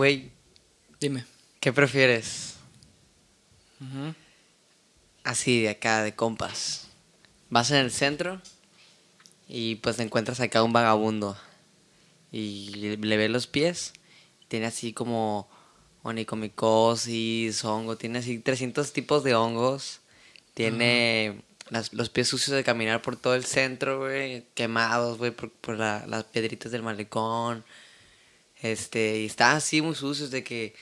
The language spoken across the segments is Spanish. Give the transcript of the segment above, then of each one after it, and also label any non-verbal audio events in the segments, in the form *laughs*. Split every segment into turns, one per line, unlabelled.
Güey,
Dime.
¿qué prefieres? Así de acá, de compas. Vas en el centro y pues te encuentras acá un vagabundo. Y le, ves los pies. Tiene así como onicomicosis, hongo. Tiene así 300 tipos de hongos. Tiene las- los pies sucios de caminar por todo el centro, güey. Quemados, güey, por, por la- las piedritas del malecón. Este, y está así muy sucios de que,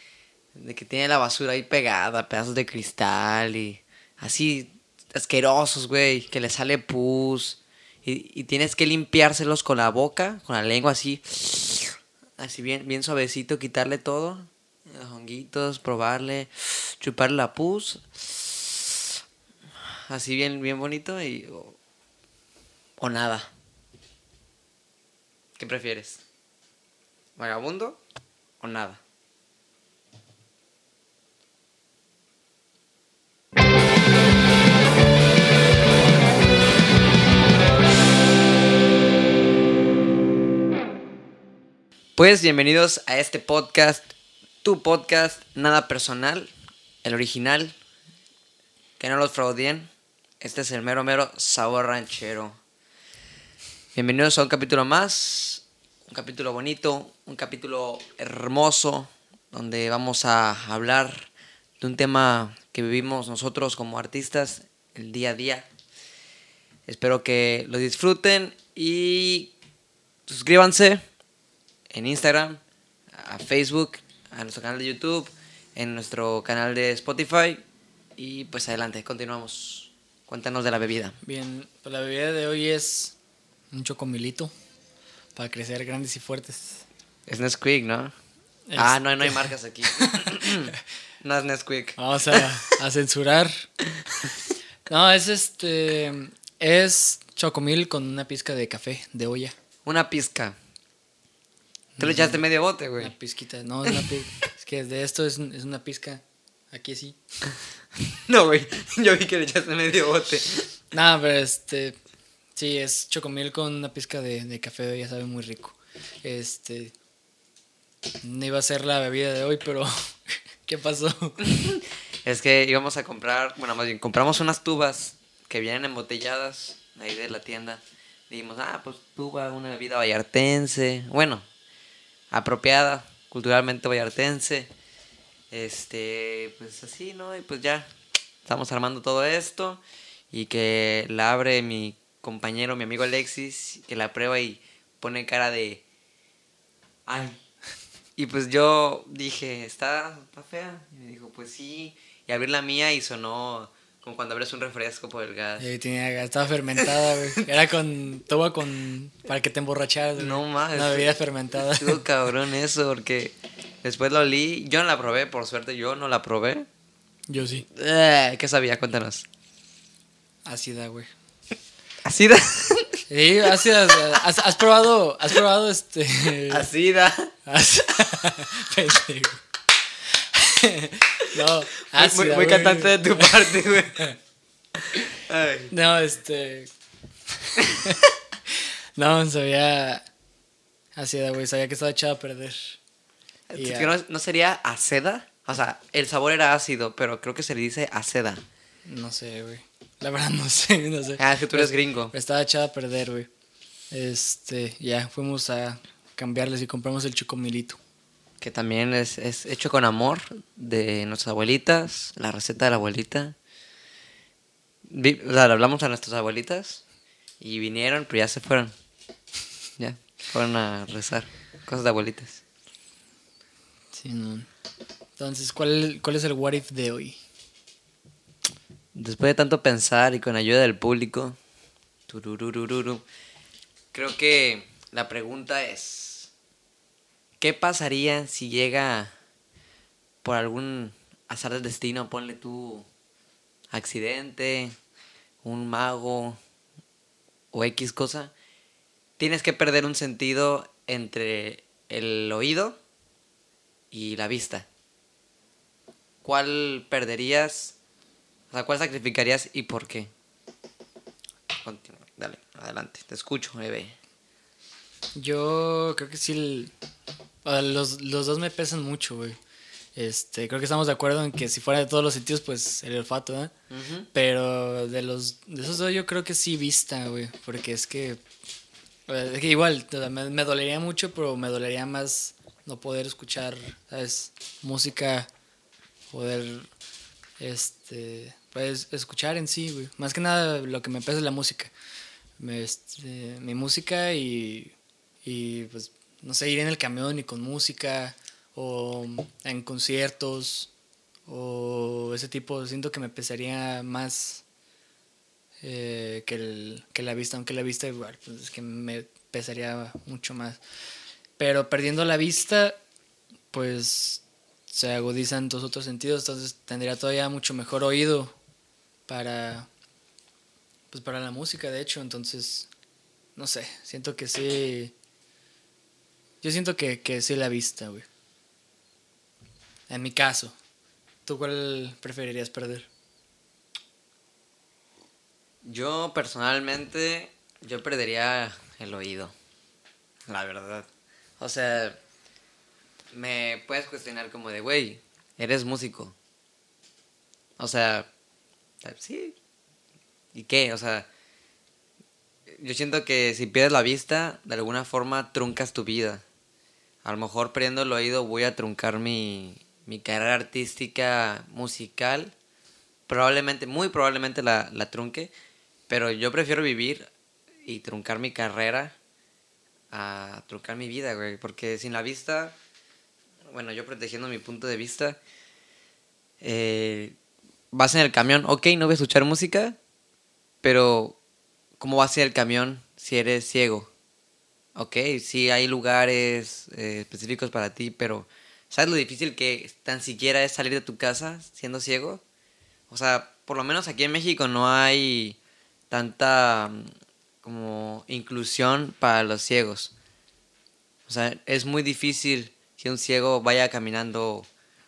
de que tiene la basura ahí pegada, pedazos de cristal y así asquerosos, güey, que le sale pus. Y, y tienes que limpiárselos con la boca, con la lengua así, así bien, bien suavecito, quitarle todo, los honguitos, probarle, chuparle la pus, así bien, bien bonito y... o- o nada. ¿Qué prefieres? ¿Vagabundo o nada? Pues bienvenidos a este podcast, tu podcast, nada personal, el original, que no los fraudien. Este es el mero mero sabor ranchero. Bienvenidos a un capítulo más, un capítulo bonito, un capítulo hermoso, donde vamos a hablar de un tema que vivimos nosotros como artistas el día a día. Espero que lo disfruten y suscríbanse en Instagram, a Facebook, a nuestro canal de YouTube, en nuestro canal de Spotify y pues adelante, continuamos. Cuéntanos de la bebida.
Bien, pues la bebida de hoy es un chocomilito para crecer grandes y fuertes.
Es Nesquik, ¿no? Ah, no, no hay marcas aquí. *laughs* no es Nesquik.
Vamos a, a censurar. No, es este. Es chocomil con una pizca de café de olla.
Una pizca. Tú le echaste medio bote, güey.
Una pizquita. No, es una pi- Es que de esto es, es una pizca. Aquí sí. *laughs*
No, güey. Yo vi que le echaste medio bote.
Nada, pero este. Sí, es chocomil con una pizca de, de café olla, sabe muy rico. Este. No iba a ser la bebida de hoy, pero. *laughs* ¿Qué pasó? *laughs*
Es que íbamos a comprar, bueno, más bien, compramos unas tubas que vienen embotelladas ahí de la tienda. Dijimos, ah, pues tuba, una bebida vallartense. Bueno, apropiada, culturalmente vallartense. Este, pues así, ¿no? Y pues ya, estamos armando todo esto. Y que la abre mi compañero, mi amigo Alexis, que la prueba y pone cara de... Ay. *laughs* Y pues yo dije, ¿está, está fea? Y me dijo, pues sí. Y abrí la mía y sonó como cuando abres un refresco por el gas.
Tenía, estaba fermentada, güey. *laughs* Era con. Toba con. Para que te emborracharas, güey.
No más.
Una bebida fermentada.
Estuvo *laughs* cabrón eso, porque después lo olí. Yo no la probé, por suerte yo no la probé.
Yo sí.
Eh, ¿Qué sabía? Cuéntanos.
Ácida, güey.
Así da.
Sí, ácida. ¿Has, has probado. Has probado este.
Así da.
As- Pendejo. no,
Muy,
ácida,
muy
güey.
cantante de tu parte, güey. Ay.
No, este. no, sabía. Ácida, güey. Sabía que estaba echada a perder. Y
¿Es
ya.
que no, no sería aceda? O sea, el sabor era ácido, pero creo que se le dice aceda.
No sé, güey. La verdad *laughs* no sé, no sé.
Ah, es que tú eres gringo.
Estaba echada a perder, güey. Este, ya fuimos a cambiarles y compramos el chocomilito.
Que también es, es hecho con amor de nuestras abuelitas, la receta de la abuelita. Vi- o sea, le hablamos a nuestras abuelitas y vinieron, pero ya se fueron. Ya, fueron a rezar. Cosas de abuelitas.
Sí, no. Entonces, ¿cuál, ¿cuál es el what if de hoy?
Después de tanto pensar y con ayuda del público, creo que la pregunta es, ¿qué pasaría si llega por algún azar del destino, ponle tú accidente, un mago o X cosa? Tienes que perder un sentido entre el oído y la vista. ¿Cuál perderías? O sea, ¿cuál sacrificarías y por qué? Continúa, dale, adelante, te escucho, bebé.
Yo creo que sí. el- los, los dos me pesan mucho, güey. Este, creo que estamos de acuerdo en que si fuera de todos los sitios, pues el olfato, ¿eh? Pero de los de esos dos yo creo que sí vista, güey, porque es que, es que igual me, me, dolería mucho, pero me dolería más no poder escuchar, ¿sabes? Música, poder este, pues escuchar en sí, güey. Más que nada lo que me pesa es la música. Este, mi música y y pues no sé, ir en el camión y con música o en conciertos o ese tipo, siento que me pesaría más eh, que, el, que la vista, aunque la vista igual, pues es que me pesaría mucho más. Pero perdiendo la vista, pues se agudizan todos otros sentidos, entonces tendría todavía mucho mejor oído para pues para la música, de hecho, entonces no sé, siento que sí yo siento que, que sí la vista, güey. En mi caso, ¿tú cuál preferirías perder?
Yo personalmente, yo perdería el oído, la verdad. O sea, me puedes cuestionar como de, güey, eres músico. O sea, sí. ¿Y qué? O sea, yo siento que si pierdes la vista, de alguna forma truncas tu vida. A lo mejor perdiendo el oído voy a truncar mi, mi carrera artística musical, probablemente, muy probablemente la, la trunque, pero yo prefiero vivir y truncar mi carrera a truncar mi vida, güey, porque sin la vista, bueno, yo protegiendo mi punto de vista, eh, vas en el camión, ok, no voy a escuchar música, pero ¿cómo va a ser el camión si eres ciego? Ok, sí hay lugares eh, específicos para ti, pero ¿Sabes lo difícil que tan siquiera es salir de tu casa siendo ciego? O sea, por lo menos aquí en México no hay tanta mm, como inclusión para los ciegos. O sea, es muy difícil que un ciego vaya caminando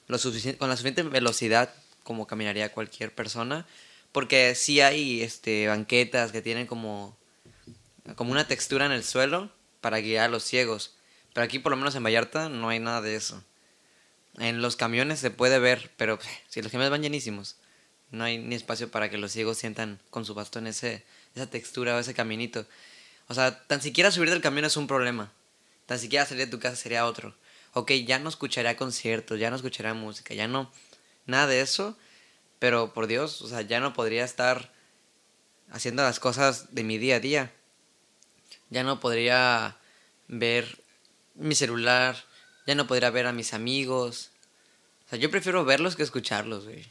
lo con la suficiente velocidad como caminaría cualquier persona. Porque sí hay este, banquetas que tienen como, como una textura en el suelo para guiar a los ciegos. Pero aquí por lo menos en Vallarta no hay nada de eso. En los camiones se puede ver, pero si los camiones van llenísimos, no hay ni espacio para que los ciegos sientan con su bastón ese, esa textura o ese caminito. O sea, tan siquiera subir del camión es un problema. Tan siquiera salir de tu casa sería otro. Ok, ya no escucharía conciertos, ya no escucharía música, ya no... Nada de eso. Pero por Dios, o sea, ya no podría estar haciendo las cosas de mi día a día. Ya no podría ver mi celular, ya no podría ver a mis amigos. O sea, yo prefiero verlos que escucharlos, güey.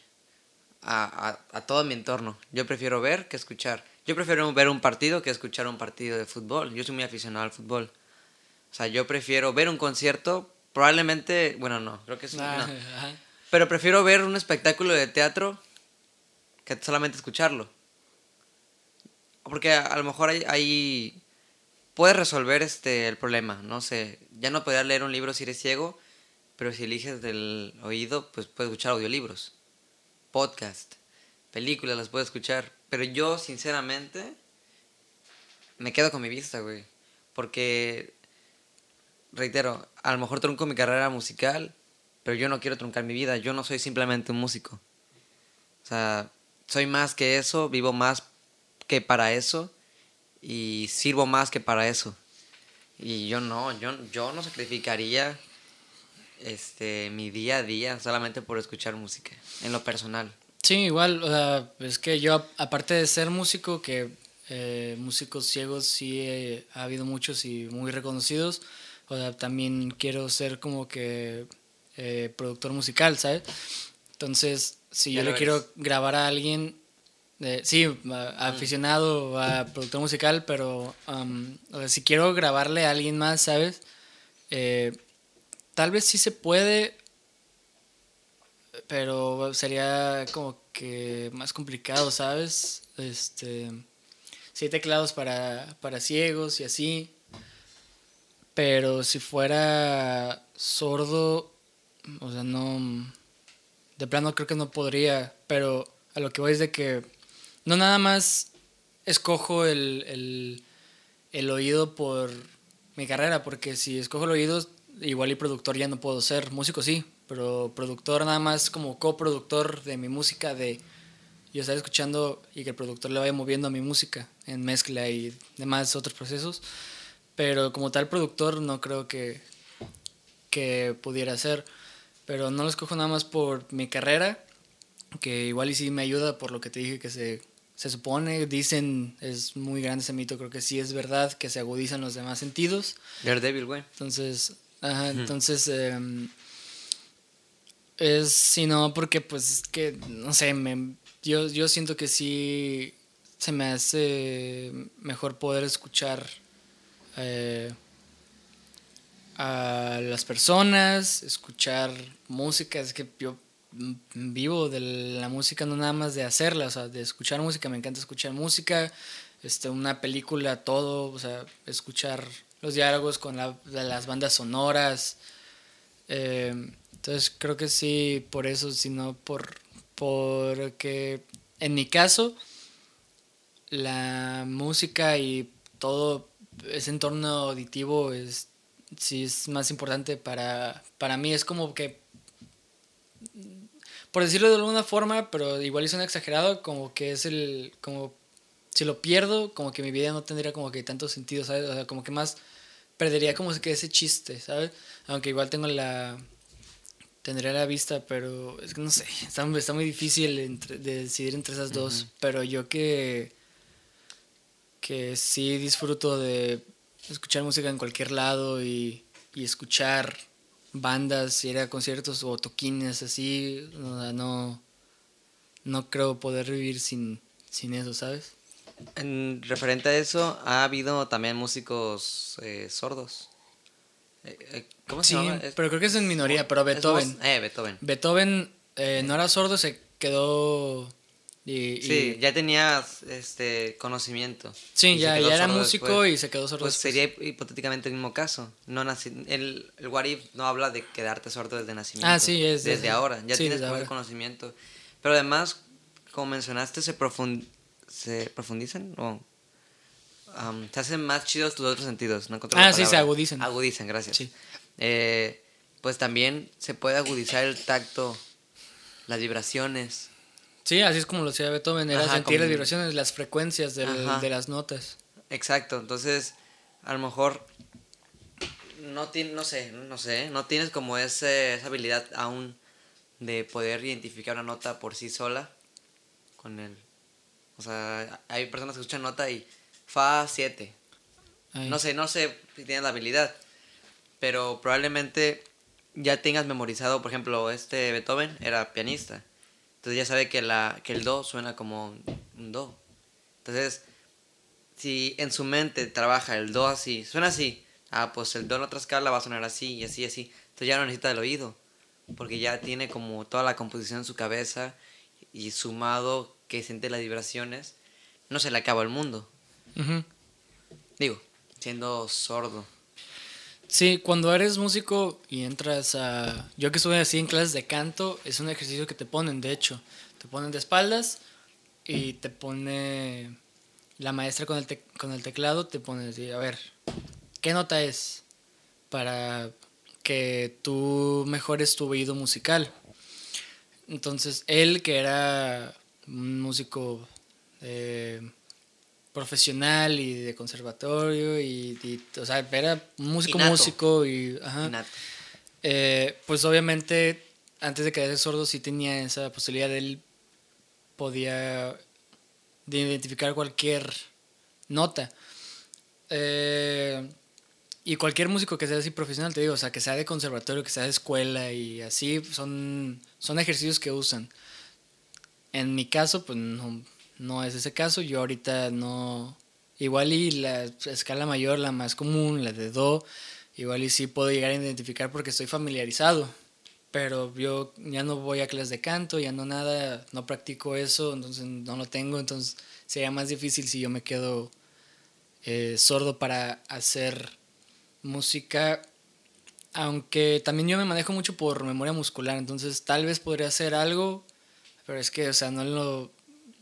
A, a, a, todo mi entorno. Yo prefiero ver que escuchar. Yo prefiero ver un partido que escuchar un partido de fútbol. Yo soy muy aficionado al fútbol. O sea, yo prefiero ver un concierto. Probablemente, bueno, no, creo que sí. no. *laughs* Pero prefiero ver un espectáculo de teatro que solamente escucharlo. Porque a, lo mejor hay puedes resolver este el problema, no sé, ya no podrías leer un libro si eres ciego, pero si eliges del oído, pues puedes escuchar audiolibros, podcast, películas las puedes escuchar, pero yo sinceramente me quedo con mi vista, güey, porque reitero, a lo mejor trunco mi carrera musical, pero yo no quiero truncar mi vida, yo no soy simplemente un músico. O sea, soy más que eso, vivo más que para eso y sirvo más que para eso. Y yo no, yo, yo no sacrificaría este, mi día a día solamente por escuchar música, en lo personal.
Sí, igual, o sea, es que yo, aparte de ser músico, que eh, músicos ciegos sí ha habido muchos y muy reconocidos, o sea, también quiero ser como que eh, productor musical, ¿sabes? Entonces, si yo le quiero grabar a alguien, sí, aficionado a productor musical, pero si quiero grabarle a alguien más, ¿sabes? Eh, tal vez sí se puede, pero sería como que más complicado, ¿sabes? Este, sí hay teclados para, para ciegos y así, pero si fuera sordo, o sea, no, de plano creo que no podría, pero a lo que voy es de que no nada más escojo el, el, oído por mi carrera, porque si escojo el oído igual y productor ya no puedo ser, músico sí, pero productor nada más como coproductor de mi música, de yo estar escuchando y que el productor le vaya moviendo a mi música en mezcla y demás otros procesos. Pero como tal productor no creo que, que pudiera ser. Pero no lo escojo nada más por mi carrera, que igual y sí me ayuda por lo que te dije que se, se supone, dicen, es muy grande ese mito, creo que sí es verdad que se agudizan los demás sentidos.
Daredevil, güey.
Entonces, ajá, entonces... em, es, si no, porque pues es que, no sé, me, yo, yo siento que sí se me hace mejor poder escuchar eh, a las personas, escuchar música, es que yo vivo de la música, no nada más de hacerla, o sea, de escuchar música, me encanta escuchar música, este, una película, todo, o sea, escuchar los diálogos con la, las bandas sonoras. eh, entonces creo que sí, por eso, sino por porque en mi caso la música y todo ese entorno auditivo es sí es más importante para para mí es como que por decirlo de alguna forma, pero igual es un exagerado, como que es el como si lo pierdo, como que mi vida no tendría como que tanto sentido, ¿sabes? O sea, como que más perdería como que ese chiste, ¿sabes? Aunque igual tengo la tendría la vista, pero es que no sé, está, está muy difícil entre- de decidir entre esas dos, pero yo que que sí disfruto de escuchar música en cualquier lado y, y escuchar bandas, ir a conciertos o toquines así, o sea, no no creo poder vivir sin sin eso, ¿sabes?
En referente a eso, ha habido también músicos eh, sordos. Eh, eh, ¿Cómo se
Sí,
llama?
Pero creo que es en minoría, pero Beethoven.
Eh, Beethoven.
Beethoven eh, no era sordo, se quedó y, y-
Sí, ya tenías este conocimiento.
Sí,
Y se
ya, ya era músico
después.
y se quedó sordo.
Pues
después.
sería hip- hipotéticamente el mismo caso. No naci- el, el What If no habla de quedarte sordo desde nacimiento.
Ah, sí, es
Desde
desde-
ahora. Ya
sí,
tienes como el conocimiento. Pero además, como mencionaste, se, profun- se profundizan o am, se hacen más chidos tus otros sentidos. No
Ah, sí, se
palabra.
agudizan.
Agudizan, gracias.
Sí.
Eh, pues también se puede agudizar el tacto, las vibraciones.
Sí, así es como lo hacía Beethoven, era
Ajá,
sentir
como-
las vibraciones, las frecuencias del- de las notas.
Exacto, entonces a lo mejor no tiene, no sé, no sé, no tienes como ese, esa habilidad aún de poder identificar una nota por sí sola con el, o sea, hay personas que escuchan nota y fa 7.
Ay.
No sé, no sé si tienes la habilidad, pero probablemente ya tengas memorizado, por ejemplo, este Beethoven era pianista. Entonces ya sabe que la que el do suena como un do. Entonces, si en su mente trabaja el do así, suena así, ah, pues el do en otra escala va a sonar así y así y así. Entonces ya no necesita el oído, porque ya tiene como toda la composición en su cabeza y sumado que siente las vibraciones, no se le acaba el mundo. Digo, siendo sordo.
Sí, cuando eres músico y entras a... Yo que estuve así en clases de canto, es un ejercicio que te ponen, de hecho. Te ponen de espaldas y te pone... La maestra con el, con el teclado te pone a ver, ¿qué nota es? Para que tú mejores tu oído musical. Entonces, él que era un músico eh, profesional y de conservatorio y, y, o sea, era músico
Innato.
músico y ajá, eh, pues obviamente antes de quedarse sordo sí tenía esa posibilidad. Él podía de identificar cualquier nota. Eh, y cualquier músico que sea así profesional te digo o sea que sea de conservatorio que sea de escuela y así son son ejercicios que usan. En mi caso pues no no es ese caso yo ahorita no igual y la escala mayor la más común la de do igual y sí puedo llegar a identificar porque estoy familiarizado pero yo ya no voy a clases de canto ya no nada no practico eso entonces no lo tengo entonces sería más difícil si yo me quedo eh, sordo para hacer música aunque también yo me manejo mucho por memoria muscular entonces tal vez podría hacer algo pero es que o sea no lo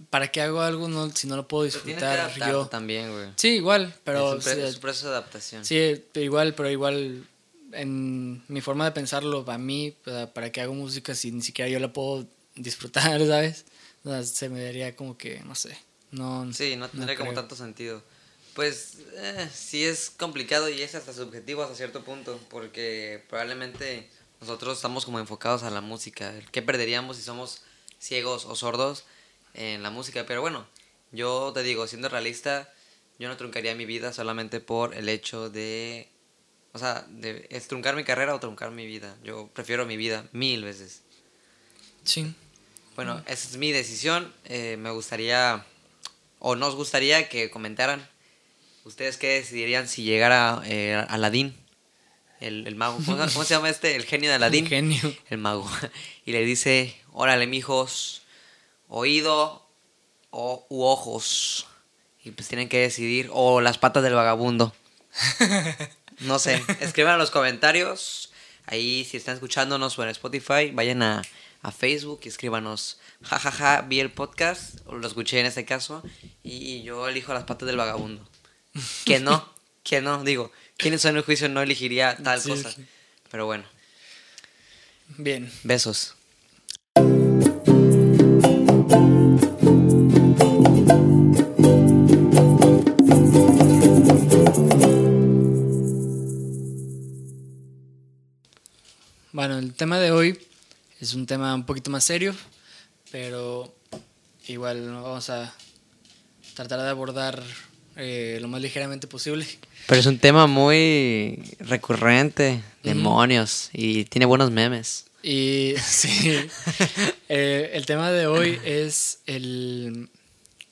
para qué hago algo no, si no lo puedo
que
disfrutar
adaptarte
yo
también, güey.
sí igual pero
es un, pre-
sí,
proceso de adaptación.
Sí, pero igual, pero igual en mi forma de pensarlo, para mí, para, que hago música si ni siquiera yo la puedo disfrutar, *laughs* ¿sabes? O sea, se me daría como que, no sé, no...
Sí, no tendría como
creo.
tanto sentido. Pues eh, sí es complicado y es hasta subjetivo hasta cierto punto, porque probablemente nosotros estamos como enfocados a la música. ¿Qué perderíamos si somos ciegos o sordos en la música? Pero bueno, yo te digo, siendo realista, yo no truncaría mi vida solamente por el hecho de... O sea, de, es truncar mi carrera o truncar mi vida. Yo prefiero mi vida mil veces.
Sí.
Bueno, esa es mi decisión. Eh, me gustaría, o nos gustaría que comentaran ustedes qué decidirían si llegara eh, Aladín, el, el mago. ¿Cómo, cómo se llama este? El genio de Aladín. *laughs*
Un genio.
El mago. *laughs* Y le dice, órale, mijos, oído o, u ojos. Y pues tienen que decidir, o las patas del vagabundo. No sé, *laughs* escriban en los comentarios. Ahí, si están escuchándonos por Spotify, vayan a, a Facebook y escríbanos. Jajaja, vi el podcast, o lo escuché en este caso, y yo elijo las patas del vagabundo. Que no, que no, digo, ¿quién en el juicio no elegiría tal
Sí,
cosa?
sí.
Pero bueno,
Bien.
besos.
Bueno, el tema de hoy es un tema un poquito más serio, pero igual vamos a tratar de abordar eh, lo más ligeramente posible.
Pero es un tema muy recurrente, demonios, y tiene buenos memes.
Y *laughs* sí, eh, el tema de hoy es el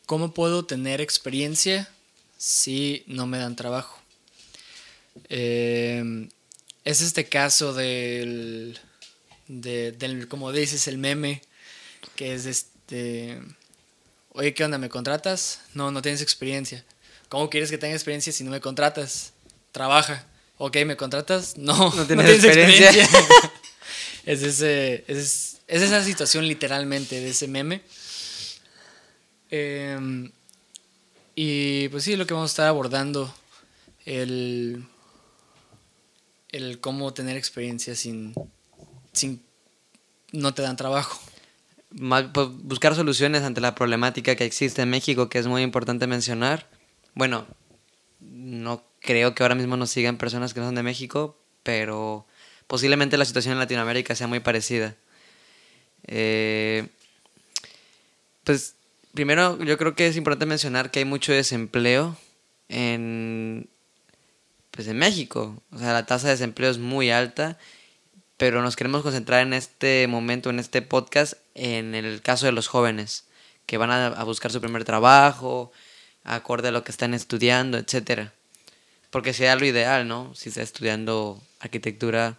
cómo puedo tener experiencia si no me dan trabajo. Eh, es este caso del, de- del, como dices, el meme, que es este, oye, ¿qué onda? ¿Me contratas? No, no tienes experiencia. ¿Cómo quieres que tenga experiencia si no me contratas? Trabaja. Ok, ¿me contratas? No,
No *laughs* tienes experiencia. *laughs*
es, ese, es, es esa situación literalmente de ese meme. Em, y pues sí, lo que vamos a estar abordando, el, el cómo tener experiencia sin, sin no te dan trabajo.
Pues, buscar soluciones ante la problemática que existe en México, que es muy importante mencionar. Bueno, no creo que ahora mismo nos sigan personas que no son de México, pero posiblemente la situación en Latinoamérica sea muy parecida. Eh, pues primero yo creo que es importante mencionar que hay mucho desempleo en, pues, en México. O sea, la tasa de desempleo es muy alta pero nos queremos concentrar en este momento, en este podcast, en el caso de los jóvenes que van a, a buscar su primer trabajo, acorde a lo que están estudiando, etcétera. Porque sea lo ideal, ¿no? Si está estudiando arquitectura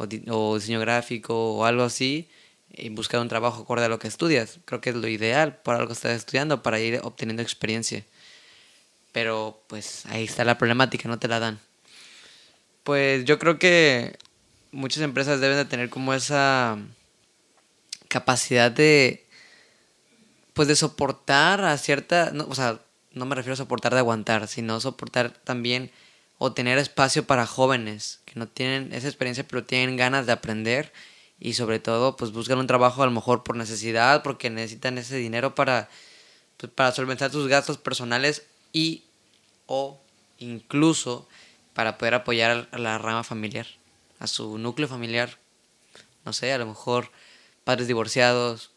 o, di- o diseño gráfico o algo así, y buscar un trabajo acorde a lo que estudias. Creo que es lo ideal para algo que estás estudiando, para ir obteniendo experiencia. Pero pues ahí está la problemática, no te la dan. Pues yo creo que muchas empresas deben de tener como esa capacidad de pues de soportar a cierta, no, o sea, no me refiero a soportar de aguantar, sino soportar también o tener espacio para jóvenes que no tienen esa experiencia pero tienen ganas de aprender y sobre todo pues buscan un trabajo a lo mejor por necesidad porque necesitan ese dinero para pues, para solventar sus gastos personales y o incluso para poder apoyar a la rama familiar, a su núcleo familiar. No sé, a lo mejor padres divorciados,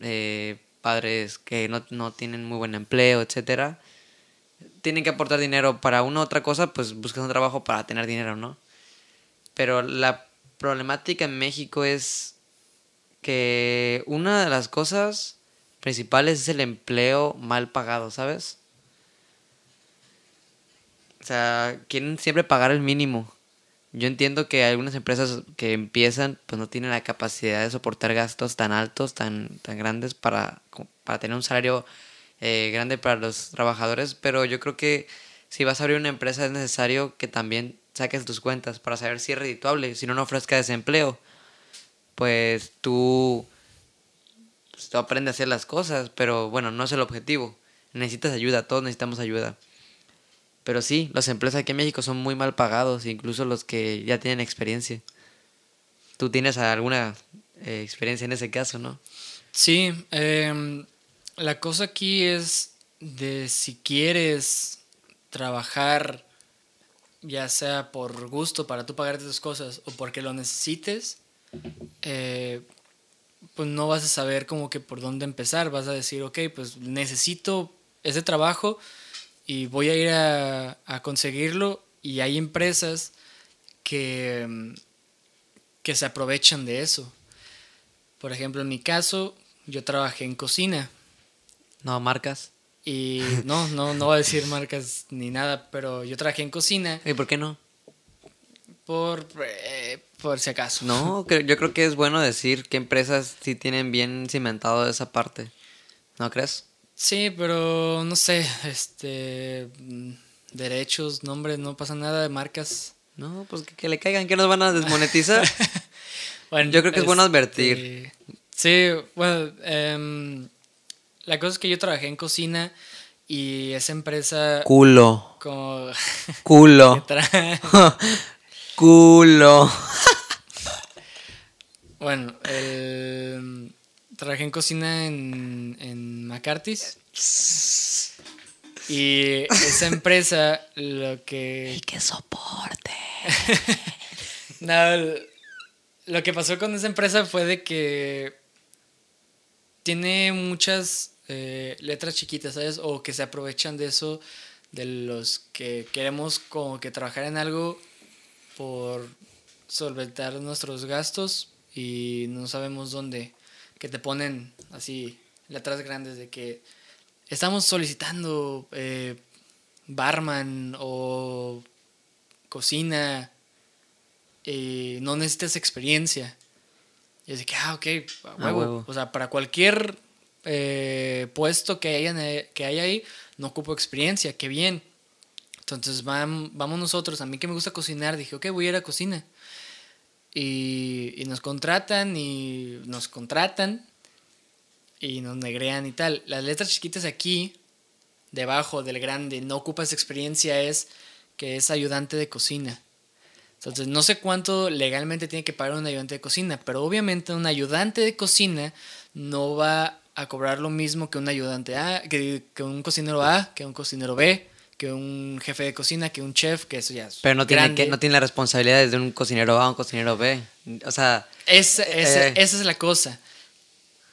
eh, padres que no, no tienen muy buen empleo, etcétera. Tienen que aportar dinero para una u otra cosa, pues buscan un trabajo para tener dinero, ¿no? Pero la problemática en México es que una de las cosas principales es el empleo mal pagado, ¿sabes? O sea, quieren siempre pagar el mínimo. Yo entiendo que algunas empresas que empiezan pues no tienen la capacidad de soportar gastos tan altos, tan, tan grandes para, para tener un salario eh, grande para los trabajadores, pero yo creo que si vas a abrir una empresa es necesario que también saques tus cuentas para saber si es redituable, si no, no ofrezca desempleo. Pues tú, pues, tú aprendes a hacer las cosas, pero bueno, no es el objetivo. Necesitas ayuda, todos necesitamos ayuda. Pero sí, los empleos aquí en México son muy mal pagados, incluso los que ya tienen experiencia. ¿Tú tienes alguna eh, experiencia en ese caso, no?
Sí, em, la cosa aquí es de si quieres trabajar, ya sea por gusto para tú pagarte tus cosas o porque lo necesites, eh, pues no vas a saber como que por dónde empezar. Vas a decir, ok, pues necesito ese trabajo y voy a ir a, a conseguirlo. Y hay empresas que, que se aprovechan de eso. Por ejemplo, en mi caso, yo trabajé en cocina.
No, marcas.
Y no, no, no voy a decir marcas ni nada, pero yo trabajé en cocina.
¿Y por qué no?
Por, eh, por si acaso.
No, yo creo que es bueno decir qué empresas sí tienen bien cimentado esa parte. ¿No crees?
Sí, pero no sé, este mm, derechos, nombres, no pasa nada de marcas.
No, pues que, le caigan, que nos van a desmonetizar. *laughs* bueno, yo creo que es bueno este, advertir.
Sí, bueno, em, la cosa es que yo trabajé en cocina y esa empresa...
Culo.
Como... *laughs*
Culo. *laughs* Culo.
bueno, trabajé en cocina en, en McCarthy's. Y esa empresa lo que...
Y que soporte. *laughs*
no, lo que pasó con esa empresa fue de que tiene muchas eh, letras chiquitas, ¿sabes? O que se aprovechan de eso, de los que queremos como que trabajar en algo por solventar nuestros gastos y no sabemos dónde, que te ponen así letras grandes de que estamos solicitando eh, barman o cocina y no necesitas experiencia. Y es de que, ah, ok, huevo. O sea, para cualquier eh, puesto que, eh, que hay ahí, no ocupo experiencia, qué bien. Entonces vamos nosotros, a mí que me gusta cocinar, dije, ok, voy a ir a cocina. Y, y nos contratan y nos contratan y nos negrean y tal. Las letras chiquitas aquí, debajo del grande, no ocupas experiencia, es que es ayudante de cocina. Entonces, no sé cuánto legalmente tiene que pagar un ayudante de cocina, pero obviamente un ayudante de cocina no va a cobrar lo mismo que un ayudante A, que, que un cocinero A, que un cocinero B, que un jefe de cocina, que un chef, que eso ya es
Pero no tiene, que, no tiene las responsabilidades de un cocinero A o un cocinero B. O sea...
Es, eh, esa es la cosa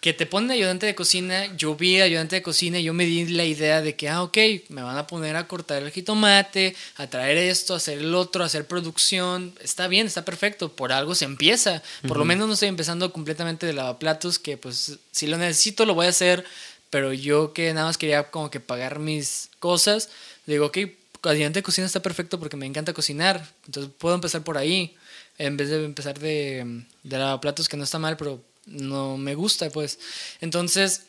que te ponen ayudante de cocina, yo vi ayudante de cocina y yo me di la idea de que, ah, ok, me van a poner a cortar el jitomate, a traer esto, a hacer el otro, a hacer producción. Está bien, está perfecto, por algo se empieza. Por lo menos no estoy empezando completamente de lavaplatos, que pues si lo necesito lo voy a hacer, pero yo que nada más quería como que pagar mis cosas, digo, ok, ayudante de cocina está perfecto porque me encanta cocinar, entonces puedo empezar por ahí, en vez de empezar de, de lavaplatos, que no está mal, pero no me gusta, pues. Entonces,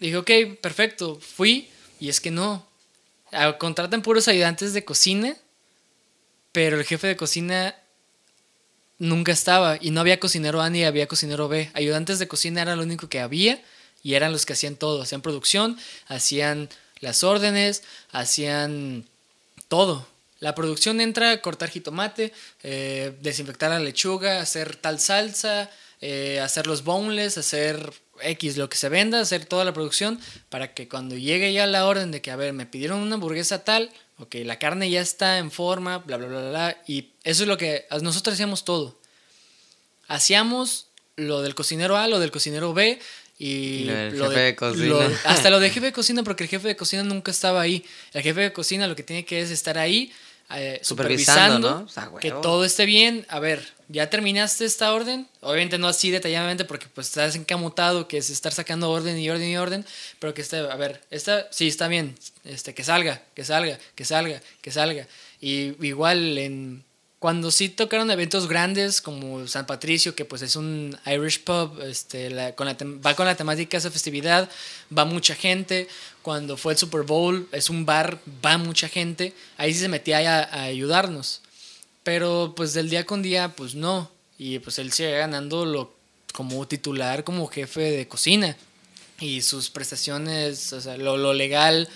dije, ok, perfecto, fui y es que no. Contratan puros ayudantes de cocina, pero el jefe de cocina nunca estaba y no había cocinero A ni había cocinero B. Ayudantes de cocina era lo único que había y eran los que hacían todo, hacían producción, hacían las órdenes, hacían todo. La producción entra cortar jitomate, eh, desinfectar la lechuga, hacer tal salsa, eh, hacer los boneless, hacer X, lo que se venda, hacer toda la producción, para que cuando llegue ya la orden de que, a ver, me pidieron una hamburguesa tal, ok, la carne ya está en forma, bla, bla, bla, bla, y eso es lo que nosotros hacíamos todo. Hacíamos lo del cocinero A, lo del cocinero B, y
lo de, cocina. *laughs*
hasta lo de *laughs* jefe de cocina, porque el jefe de cocina nunca estaba ahí. El jefe de cocina lo que tiene que es estar ahí eh, supervisando, que todo esté bien. A ver, ya terminaste esta orden. Obviamente no así detalladamente porque pues estás encamotado, que es estar sacando orden y orden y orden, pero que esté, a ver, esta sí está bien, este, que salga, que salga, que salga, que salga. Y igual en cuando sí tocaron eventos grandes como San Patricio, que pues es un Irish pub, este, va con la temática esa festividad, va mucha gente. Cuando fue el Super Bowl, es un bar, va mucha gente. Ahí sí se metía a, a ayudarnos. Pero pues del día con día, pues no. Y pues él sigue ganando lo, como titular, como jefe de cocina. Y sus prestaciones, o sea, lo, lo legal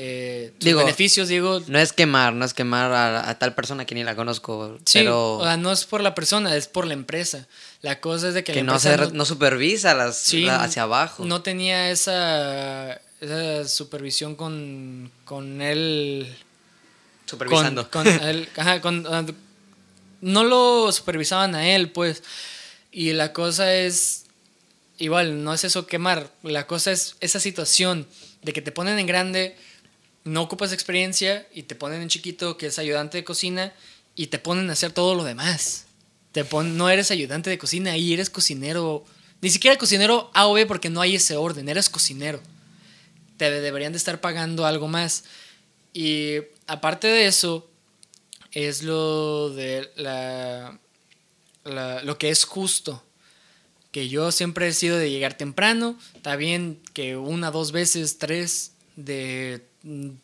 eh, sus
Digo,
beneficios, digo.
No es quemar, no es quemar a, a tal persona que ni la conozco,
Sí,
pero
o sea, no es por la persona, es por la empresa. La cosa es de que,
que
la
no, se, no supervisa las,
Sí,
la- hacia abajo.
No tenía esa, esa supervisión con, con él.
Supervisando.
Con, con él, ajá, con- ah, no lo supervisaban a él, pues. Y la cosa es. Igual, no es eso quemar. La cosa es esa situación de que te ponen en grande, no ocupas experiencia y te ponen en chiquito, que es ayudante de cocina, y te ponen a hacer todo lo demás. Te pon- no eres ayudante de cocina, ahí eres cocinero. Ni siquiera cocinero A o B porque no hay ese orden, eres cocinero. Te deberían de estar pagando algo más. Y aparte de eso, es lo de la, la- lo que es justo. Que yo siempre he sido de llegar temprano. Está bien que una, dos veces, tres de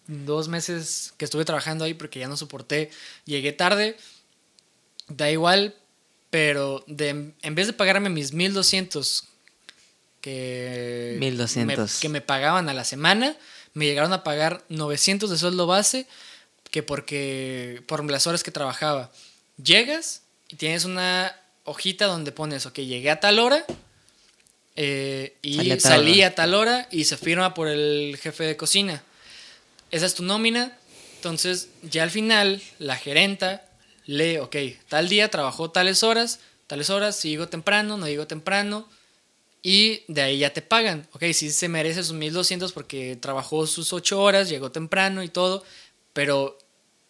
dos meses que estuve trabajando ahí porque ya no soporté, llegué tarde. Da igual, pero de, en vez de pagarme mis 1200 que,
1200.
me- que me pagaban a la semana, me llegaron a pagar 900 de sueldo base que porque por las horas que trabajaba. Llegas y tienes una hojita donde pones, ok, llegué a tal hora eh, y
Salí a tal
salí
hora.
a tal hora y se firma por el jefe de cocina. Esa es tu nómina. Entonces, ya al final, la gerenta lee, ok, tal día trabajó tales horas, tales horas, si llego temprano, no llego temprano, y de ahí ya te pagan. Ok, sí se merece sus 1200 porque trabajó sus 8 horas, llegó temprano y todo, pero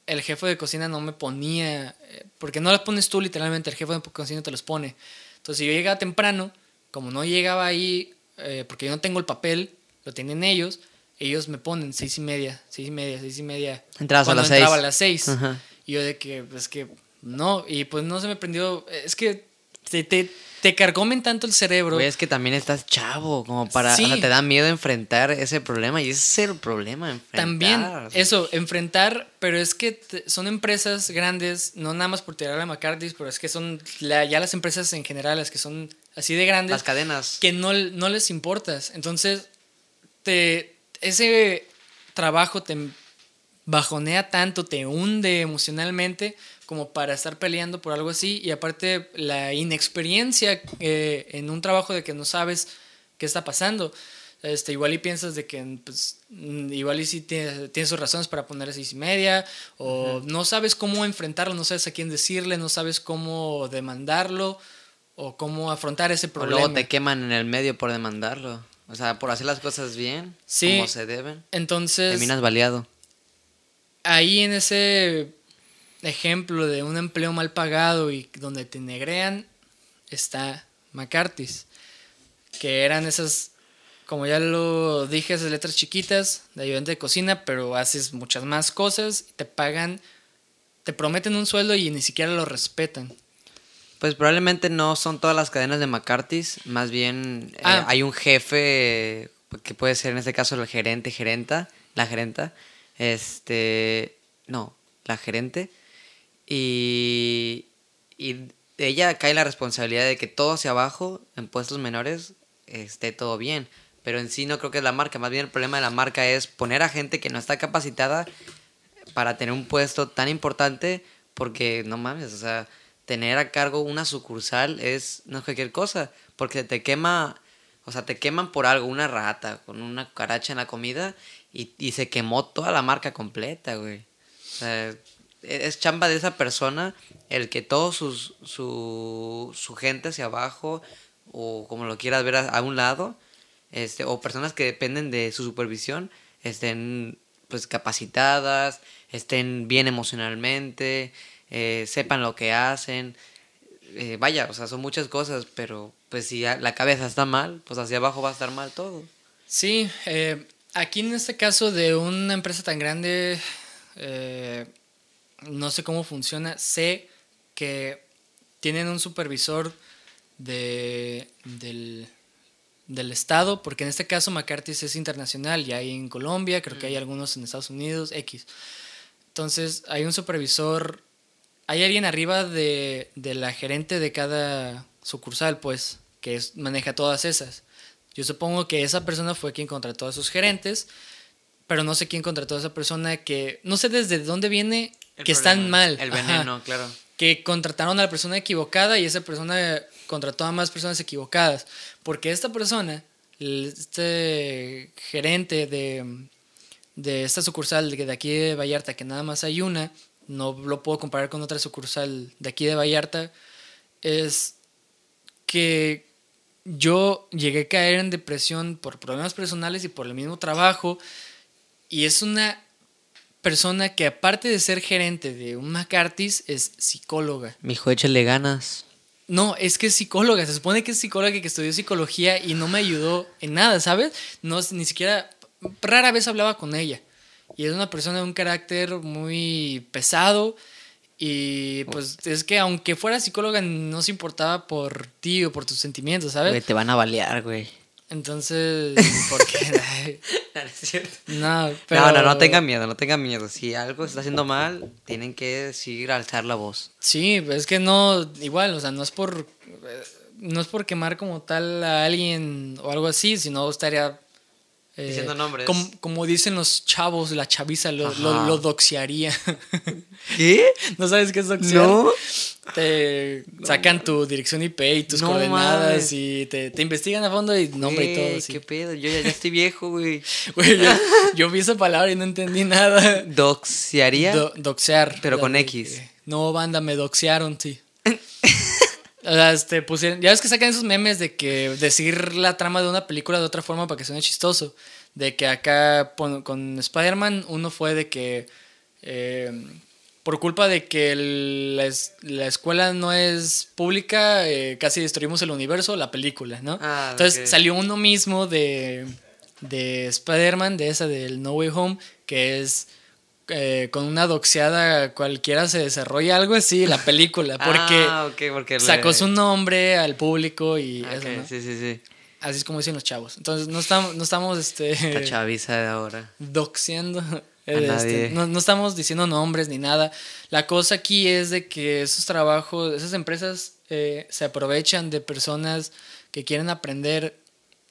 el jefe de cocina no me ponía, eh, porque no las pones tú literalmente, el jefe de cocina te los pone. Entonces, si yo llegaba temprano, como no llegaba ahí, eh, porque yo no tengo el papel, lo tienen ellos, ellos me ponen seis y media, seis y media, seis y media.
Entrabas a las
entraba
seis.
a las seis.
Ajá.
Y yo de que, pues que, no, y pues no se me prendió, es que te, te, te carcomen tanto el cerebro.
Güey, es que también estás chavo, como para.
Sí.
O sea, te da miedo enfrentar ese problema y ese es el problema, enfrentar.
También eso, enfrentar, pero es que son empresas grandes, no nada más por tirarle a McCarthy's, pero es que son la- ya las empresas en general, las que son así de grandes,
Las cadenas.
que no, no les importas. Entonces, te, ese trabajo te bajonea tanto, te hunde emocionalmente como para estar peleando por algo así. Y aparte, la inexperiencia eh, en un trabajo de que no sabes qué está pasando. Este, igual y piensas de que pues, mm, igual y sí tiene- tienes sus razones para poner a seis y media, o no sabes cómo enfrentarlo, no sabes a quién decirle, no sabes cómo demandarlo, o cómo afrontar ese
O
problema.
luego te queman en el medio por demandarlo. O sea, por hacer las cosas bien,
Sí.
como se deben.
Entonces,
Terminas baleado.
ahí en ese ejemplo de un empleo mal pagado y donde te negrean, está McCarthy's, que eran esas, como ya lo dije, esas letras chiquitas de ayudante de cocina, pero haces muchas más cosas, te pagan, te prometen un sueldo y ni siquiera lo respetan.
Pues probablemente no son todas las cadenas de McCarthy's, más bien eh,
Ah.
hay un jefe que puede ser en este caso el gerente, gerenta, la gerenta, este, no, la gerente, y, y ella cae la responsabilidad de que todo hacia abajo, en puestos menores, esté todo bien, pero en sí no creo que es la marca, más bien el problema de la marca es poner a gente que no está capacitada para tener un puesto tan importante porque no mames, o sea, tener a cargo una sucursal es no es cualquier cosa, porque te quema, o sea, te queman por algo, una rata con una cucaracha en la comida y, y se quemó toda la marca completa, güey. O sea, es chamba de esa persona el que todo su, su gente hacia abajo o como lo quieras ver a, un lado, este, o personas que dependen de su supervisión estén pues capacitadas, estén bien emocionalmente, eh, sepan lo que hacen. Eh, vaya, o sea, son muchas cosas, pero pues si la cabeza está mal, pues hacia abajo va a estar mal todo.
Sí, eh, aquí en este caso de una empresa tan grande, eh, no sé cómo funciona, sé que tienen un supervisor de, del, del Estado, porque en este caso McCarthy's es internacional, ya hay en Colombia, creo que hay algunos en Estados Unidos, X. Entonces hay un supervisor, hay alguien arriba de, de la gerente de cada sucursal, pues, que es- maneja todas esas. Yo supongo que esa persona fue quien contrató a sus gerentes, pero no sé quién contrató a esa persona que no sé desde dónde viene
El
que están
problema,
mal.
El
Ajá.
veneno, claro.
que contrataron a la persona equivocada y esa persona contrató a más personas equivocadas. Porque esta persona, este gerente de, de esta sucursal de aquí de Vallarta, que nada más hay una, no lo puedo comparar con otra sucursal de aquí de Vallarta, es que yo llegué a caer en depresión por problemas personales y por el mismo trabajo. Y es una persona que aparte de ser gerente de un McCarthy's es psicóloga.
Mijo, échale ganas.
No, es que es psicóloga. Se supone que es psicóloga que estudió psicología y no me ayudó en nada, ¿sabes? No, ni siquiera, rara vez hablaba con ella. Y es una persona de un carácter muy pesado. Y pues es que aunque fuera psicóloga no se importaba por ti o por tus sentimientos, ¿sabes?
Güey, te van a balear, güey.
Entonces, ¿por qué? *laughs* no, pero...
No, no, no tenga miedo, no tenga miedo. Si algo se está haciendo mal, tienen que seguir alzar la voz.
Sí, pero es que no, igual, o sea, no es por eh, no es por quemar como tal a alguien o algo así, sino estaría eh,
Diciendo nombres.
Como, como dicen los chavos, la chaviza lo, lo, lo doxiaría. *laughs* *laughs*
¿Qué?
¿No sabes qué es doxiar?
No.
Te sacan tu dirección IP y tus
No
coordenadas
mames.
y te, te investigan a fondo y nombre y todo. Así.
¿Qué pedo? Yo ya, ya estoy viejo, güey. *laughs*
Güey, yo, yo vi esa palabra y no entendí nada.
¿Doxiaría?
Do- doxear.
Pero con X.
No, banda, me doxearon, sí. Este, pusieron, ya ves que sacan esos memes de que decir la trama de una película de otra forma para que suene chistoso. De que acá pon- con Spider-Man uno fue de que eh, por culpa de que el- la, es- la escuela no es pública, eh, casi destruimos el universo, la película, ¿no?
Ah,
Entonces salió uno mismo de, de Spider-Man, de esa del No Way Home, que es eh, con una doxeada cualquiera se desarrolla algo así, la película, *laughs* porque
Ah, porque... le-
sacó su nombre al público y eso.
Sí, sí, sí.
Así es como dicen los chavos. Entonces no estamos, no estamos este, *laughs*
chaviza de ahora.
doxeando. *laughs* Este, no, no estamos diciendo nombres ni nada. La cosa aquí es de que esos trabajos, esas empresas eh, se aprovechan de personas que quieren aprender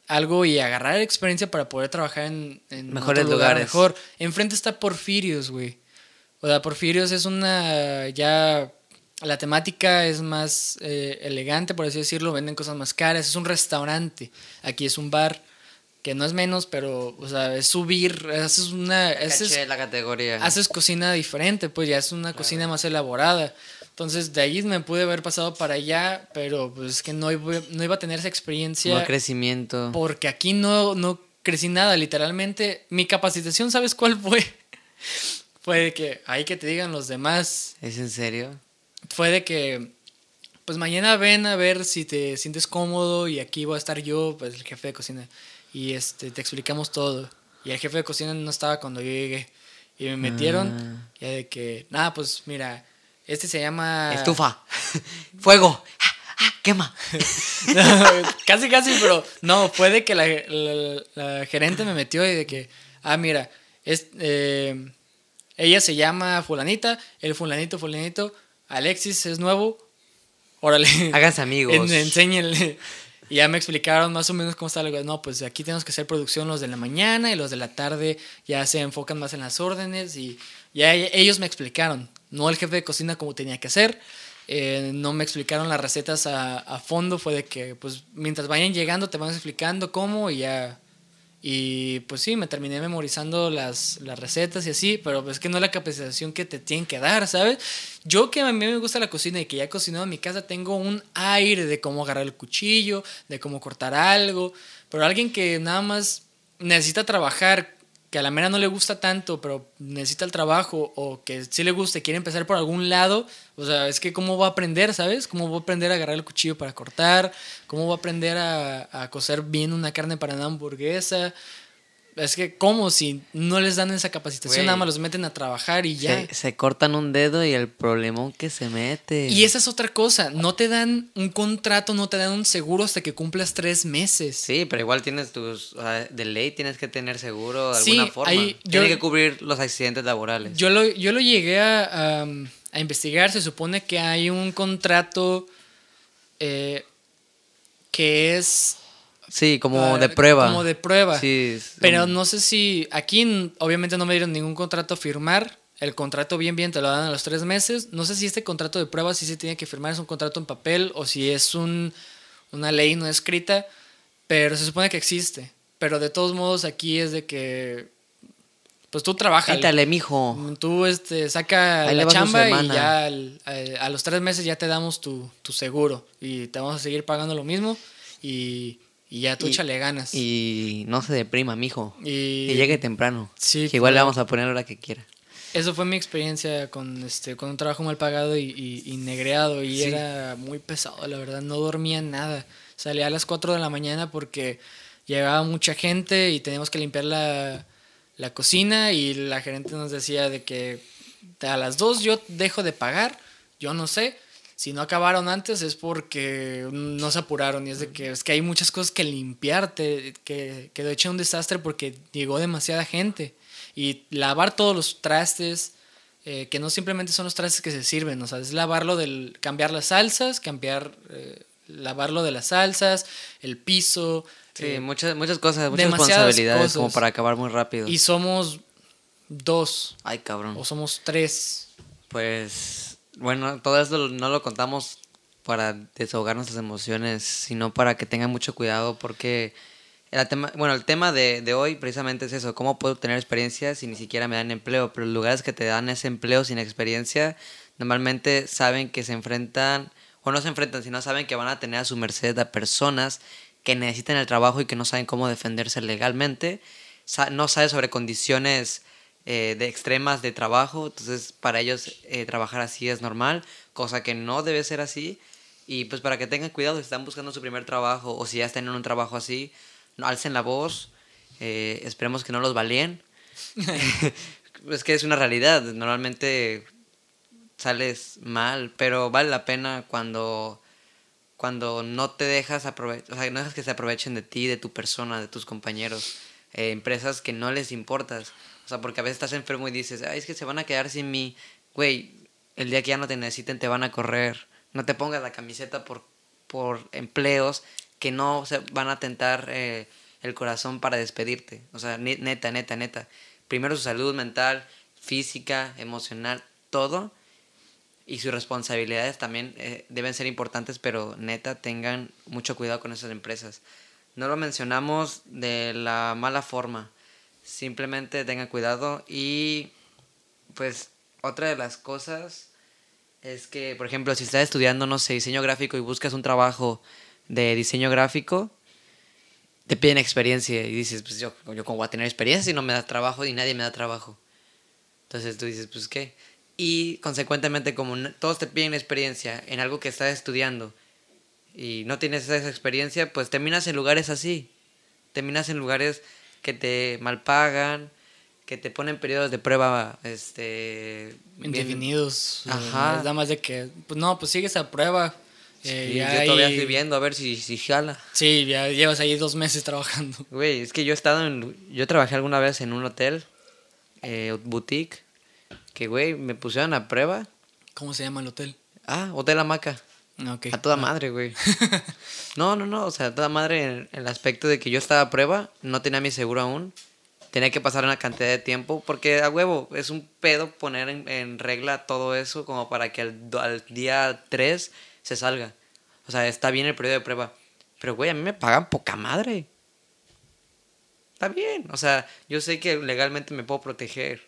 algo y agarrar experiencia para poder trabajar en, en
Mejores
otro lugar
lugares.
Mejor. Enfrente está Porfirios, güey. O sea, Porfirios es una ya la temática es más eh, elegante, por así decirlo, venden cosas más caras, es un restaurante, aquí es un bar, que no es menos, pero, o sea, es subir, haces una, haces,
Caché la categoría.
haces cocina diferente, pues ya es una cocina más elaborada. Entonces de ahí me pude haber pasado para allá, pero pues es que no iba, no iba a tener esa experiencia
Más crecimiento.
porque aquí no, no crecí nada, literalmente. Mi capacitación, ¿sabes cuál fue? *laughs* fue de que, ahí que te digan los demás,
¿Es en serio?
fue de que, pues mañana ven a ver si te sientes cómodo y aquí voy a estar yo, pues el jefe de cocina, y este, te explicamos todo. Y el jefe de cocina no estaba cuando yo llegué. Y me metieron,
Ah.
ya de que, nada, pues mira, este se llama...
Estufa. *laughs* Fuego. Ah, ah, Quema. *laughs*
No, casi, casi, pero no, fue de que la, la- la gerente me metió y de que, ah, mira, es, eh, ella se llama fulanita, el fulanito, fulanito, Alexis es nuevo, órale.
Háganse amigos.
En- enséñenle. Y ya me explicaron más o menos cómo está algo. No, pues aquí tenemos que hacer producción los de la mañana y los de la tarde ya se enfocan más en las órdenes y ya ellos me explicaron, no el jefe de cocina como tenía que hacer. eh, no me explicaron las recetas a, fondo, fue de que pues mientras vayan llegando te van explicando cómo y ya y pues sí, me terminé memorizando las, las recetas y así, pero es que no la capacitación que te tienen que dar, ¿sabes? Yo que a mí me gusta la cocina y que ya he cocinado en mi casa, tengo un aire de cómo agarrar el cuchillo, de cómo cortar algo, pero alguien que nada más necesita trabajar, que a la mera no le gusta tanto, pero necesita el trabajo, o que sí le gusta y quiere empezar por algún lado, o sea, es que cómo va a aprender, ¿sabes? ¿Cómo va a aprender a agarrar el cuchillo para cortar? ¿Cómo va a aprender a, a cocer bien una carne para una hamburguesa? Es que, ¿cómo? Si no les dan esa capacitación, nada más los meten a trabajar y ya.
Se, se cortan un dedo y el problemón que se mete.
Y esa es otra cosa, no te dan un contrato, no te dan un seguro hasta que cumplas tres meses.
Sí, pero igual tienes tus. O sea, de ley tienes que tener seguro de
Sí,
alguna forma.
yo-
Tiene que cubrir los accidentes laborales.
Yo lo, yo lo llegué a, a- a investigar. Se supone que hay un contrato eh, que es
Sí, como
Ah,
de prueba.
Como de prueba.
Sí,
Pero
un-
no sé si aquí obviamente no me dieron ningún contrato a firmar. El contrato bien bien te lo dan a los tres meses. No sé si este contrato de prueba sí se tiene que firmar, es un contrato en papel o si es un, una ley no escrita, pero se supone que existe. Pero de todos modos aquí es de que pues tú trabajas.
Éntale, mijo.
Tú este, saca
Ahí
la chamba y ya al- eh, a, los tres meses ya te damos tu, tu seguro y te vamos a seguir pagando lo mismo y, y ya tú
Y-
échale ganas.
Y no se deprima, mijo.
Y-
Que llegue temprano.
Sí,
Que igual le
claro.
vamos a poner a la hora que quiera.
Eso fue mi experiencia con, este, con un trabajo mal pagado y, y- y negreado y
Sí.
era muy pesado, la verdad, no dormía nada. Salía a las 4 de la mañana porque llegaba mucha gente y teníamos que limpiar la, la cocina y la gerente nos decía de que a las 2 yo dejo de pagar, yo no sé. Si no acabaron antes es porque no se apuraron y es de que es que hay muchas cosas que limpiar, te- que quedó hecho un desastre porque llegó demasiada gente y lavar todos los trastes, eh, que no simplemente son los trastes que se sirven, o sea, es lavarlo del, cambiar las salsas, cambiar, eh, lavarlo de las salsas, el piso.
Sí,
eh,
muchas, muchas cosas, muchas responsabilidades como para acabar muy rápido.
y somos dos
Ay, cabrón.
o somos tres.
Pues, bueno, todo esto no lo contamos para desahogar nuestras emociones, sino para que tengan mucho cuidado porque el tema, bueno, el tema de, de hoy precisamente es eso, cómo puedo tener experiencia si ni siquiera me dan empleo, pero los lugares que te dan ese empleo sin experiencia normalmente saben que se enfrentan, o no se enfrentan, sino saben que van a tener a su merced a personas que necesitan el trabajo y que no saben cómo defenderse legalmente, no saben sobre condiciones eh, de extremas de trabajo, entonces para ellos eh, trabajar así es normal, cosa que no debe ser así, y pues para que tengan cuidado si están buscando su primer trabajo o si ya están en un trabajo así, alcen la voz, eh, esperemos que no los valien. *laughs* *laughs* es que es una realidad, normalmente sales mal, pero vale la pena cuando cuando no te dejas aprovechar, o sea, no dejas que se aprovechen de ti, de tu persona, de tus compañeros, eh, empresas que no les importas, o sea, porque a veces estás enfermo y dices, ay, es que se van a quedar sin mí, güey, el día que ya no te necesiten te van a correr, no te pongas la camiseta por, por empleos que no se van a tentar eh, el corazón para despedirte, o sea, ne- neta, neta, neta, primero su salud mental, física, emocional, todo, y sus responsabilidades también eh, deben ser importantes, pero neta tengan mucho cuidado con esas empresas. No lo mencionamos de la mala forma, simplemente tengan cuidado y pues otra de las cosas es que, por ejemplo, si estás estudiando, no sé, diseño gráfico y buscas un trabajo de diseño gráfico, te piden experiencia y dices, pues yo, yo cómo voy a tener experiencia si no me da trabajo y nadie me da trabajo. Entonces tú dices, pues qué. Y consecuentemente, como todos te piden experiencia en algo que estás estudiando y no tienes esa experiencia, pues terminas en lugares así. Terminas en lugares que te malpagan, que te ponen periodos de prueba, este...
Indefinidos.
Ajá.
Nada más de que, pues no, pues sigues a prueba. eh,
Sí, yo todavía estoy viendo a ver si, si jala.
Sí, ya llevas ahí dos meses trabajando. *laughs*
Güey, es que yo he estado en... Yo trabajé alguna vez en un hotel, eh, boutique, que, güey, me pusieron a prueba.
¿Cómo se llama el hotel?
Ah, Hotel Hamaca.
Ah, ok.
A toda madre, güey. *laughs* No, no, no, o sea, a toda madre en el aspecto de que yo estaba a prueba, no tenía mi seguro aún. Tenía que pasar una cantidad de tiempo, porque a huevo, es un pedo poner en, en regla todo eso como para que al, al día 3 se salga. O sea, está bien el periodo de prueba. Pero, güey, a mí me pagan poca madre. Está bien, o sea, yo sé que legalmente me puedo proteger.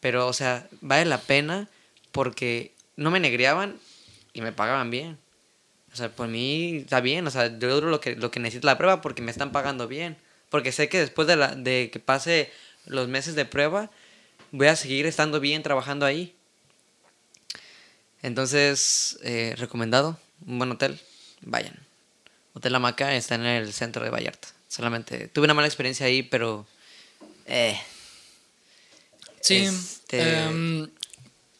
Pero, o sea, vale la pena porque no me negreaban y me pagaban bien. O sea, por mí está bien. O sea, yo duro lo que, lo que necesito la prueba porque me están pagando bien. Porque sé que después de, la, de que pase los meses de prueba, voy a seguir estando bien trabajando ahí. Entonces, eh, recomendado, un buen hotel, vayan. Hotel Hamaca está en el centro de Vallarta. Solamente tuve una mala experiencia ahí, pero... Eh,
Sí,
Este-
em,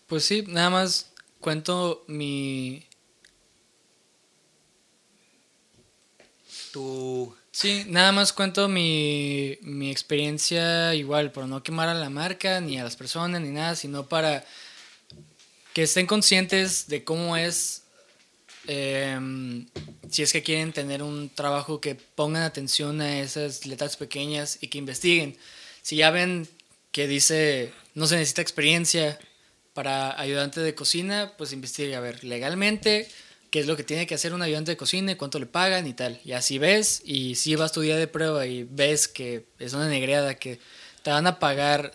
pues sí, nada más cuento mi...
tu...
Sí, nada más cuento mi, mi experiencia igual, por no quemar a la marca, ni a las personas, ni nada, sino para que estén conscientes de cómo es em, si es que quieren tener un trabajo que pongan atención a esas letras pequeñas y que investiguen. Si ya ven que dice no se necesita experiencia para ayudante de cocina, pues investigue a ver legalmente qué es lo que tiene que hacer un ayudante de cocina y cuánto le pagan y tal. Y así ves, y si vas tu día de prueba y ves que es una negreada que te van a pagar,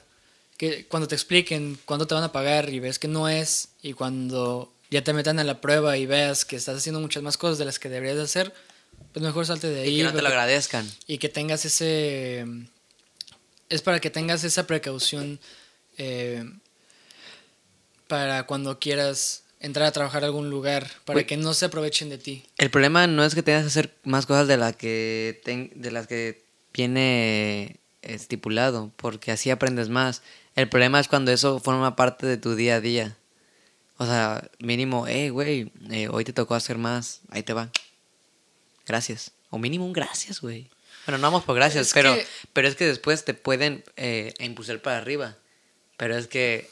que cuando te expliquen cuánto te van a pagar y ves que no es, y cuando ya te metan a la prueba y veas que estás haciendo muchas más cosas de las que deberías de hacer, pues mejor salte de ahí.
Y que no te lo agradezcan.
Y que tengas ese... Es para que tengas esa precaución eh, para cuando quieras entrar a trabajar a algún lugar, para que no se aprovechen de ti.
El problema no es que tengas que hacer más cosas de, la que de las que viene estipulado, porque así aprendes más. El problema es cuando eso forma parte de tu día a día. O sea, mínimo, hey, güey, eh, hoy te tocó hacer más, ahí te va. Gracias. O mínimo un gracias, güey. Bueno, no vamos por gracias, pero, pero es que después te pueden eh, impulsar para arriba. Pero es que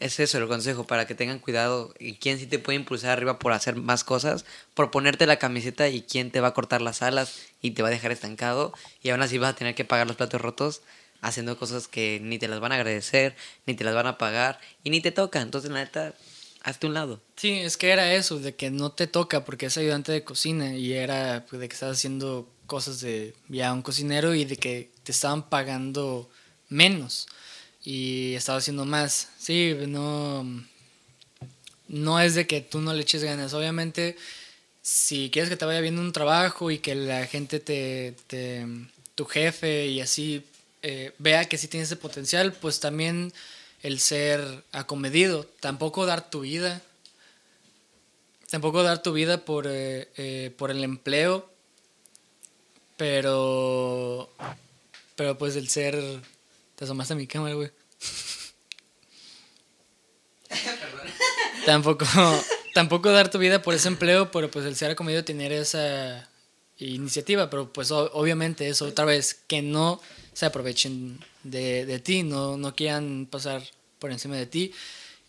es eso el consejo, para que tengan cuidado. ¿Y quién sí te puede impulsar arriba por hacer más cosas? Por ponerte la camiseta y quién te va a cortar las alas y te va a dejar estancado. Y aún así vas a tener que pagar los platos rotos haciendo cosas que ni te las van a agradecer, ni te las van a pagar y ni te toca. Entonces, la neta, hazte un lado.
Sí, es que era eso, de que no te toca porque es ayudante de cocina y era pues, de que estás haciendo cosas de ya un cocinero y de que te estaban pagando menos y estaba haciendo más. Sí, no, no es de que tú no le eches ganas. Obviamente, si quieres que te vaya bien un trabajo y que la gente te, tu jefe y así eh, vea que sí tienes ese potencial, pues también el ser acomedido, tampoco dar tu vida, tampoco dar tu vida por, eh, eh, por el empleo, pero, pero pues el ser, te asomaste a mi cámara, güey. *laughs* tampoco, tampoco dar tu vida por ese empleo, pero pues el ser acomedido tener esa iniciativa, pero pues obviamente eso otra vez, que no se aprovechen de, de ti, no, no quieran pasar por encima de ti.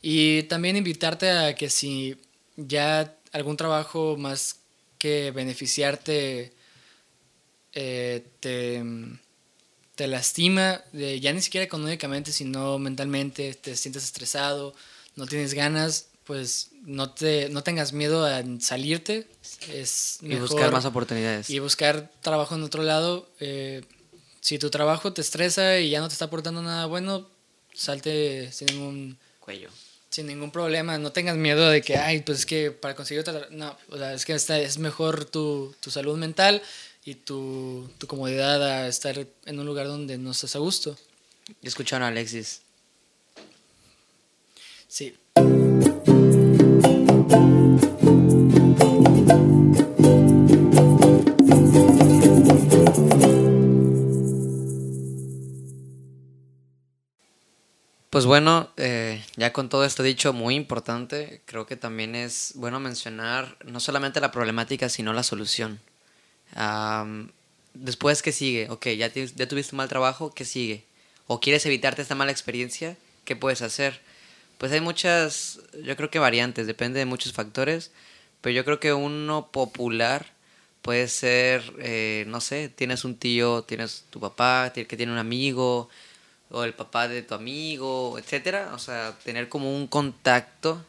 Y también invitarte a que si ya algún trabajo más que beneficiarte eh, te, te, lastima, ya ni siquiera económicamente, sino mentalmente, te sientes estresado, no tienes ganas, pues no, te, no tengas miedo a salirte. Es
y buscar más oportunidades.
Y buscar trabajo en otro lado. Eh, si tu trabajo te estresa y ya no te está aportando nada bueno, salte sin ningún
cuello.
Sin ningún problema, no tengas miedo de que, ay, pues es que para conseguir otra... No, o sea, es que es mejor tu, tu salud mental y tu, tu, comodidad a estar en un lugar donde no estás a gusto.
Y escucharon a Alexis.
Sí.
Pues bueno, eh, ya con todo esto dicho, muy importante, creo que también es bueno mencionar no solamente la problemática, sino la solución. Después, ¿qué sigue? Ok, ya, ya tuviste un mal trabajo, ¿qué sigue? ¿O quieres evitarte esta mala experiencia? ¿Qué puedes hacer? Pues hay muchas, yo creo que variantes, depende de muchos factores, pero yo creo que uno popular puede ser, eh, no sé, tienes un tío, tienes tu papá, que tiene un amigo, o el papá de tu amigo, etcétera. O sea, tener como un contacto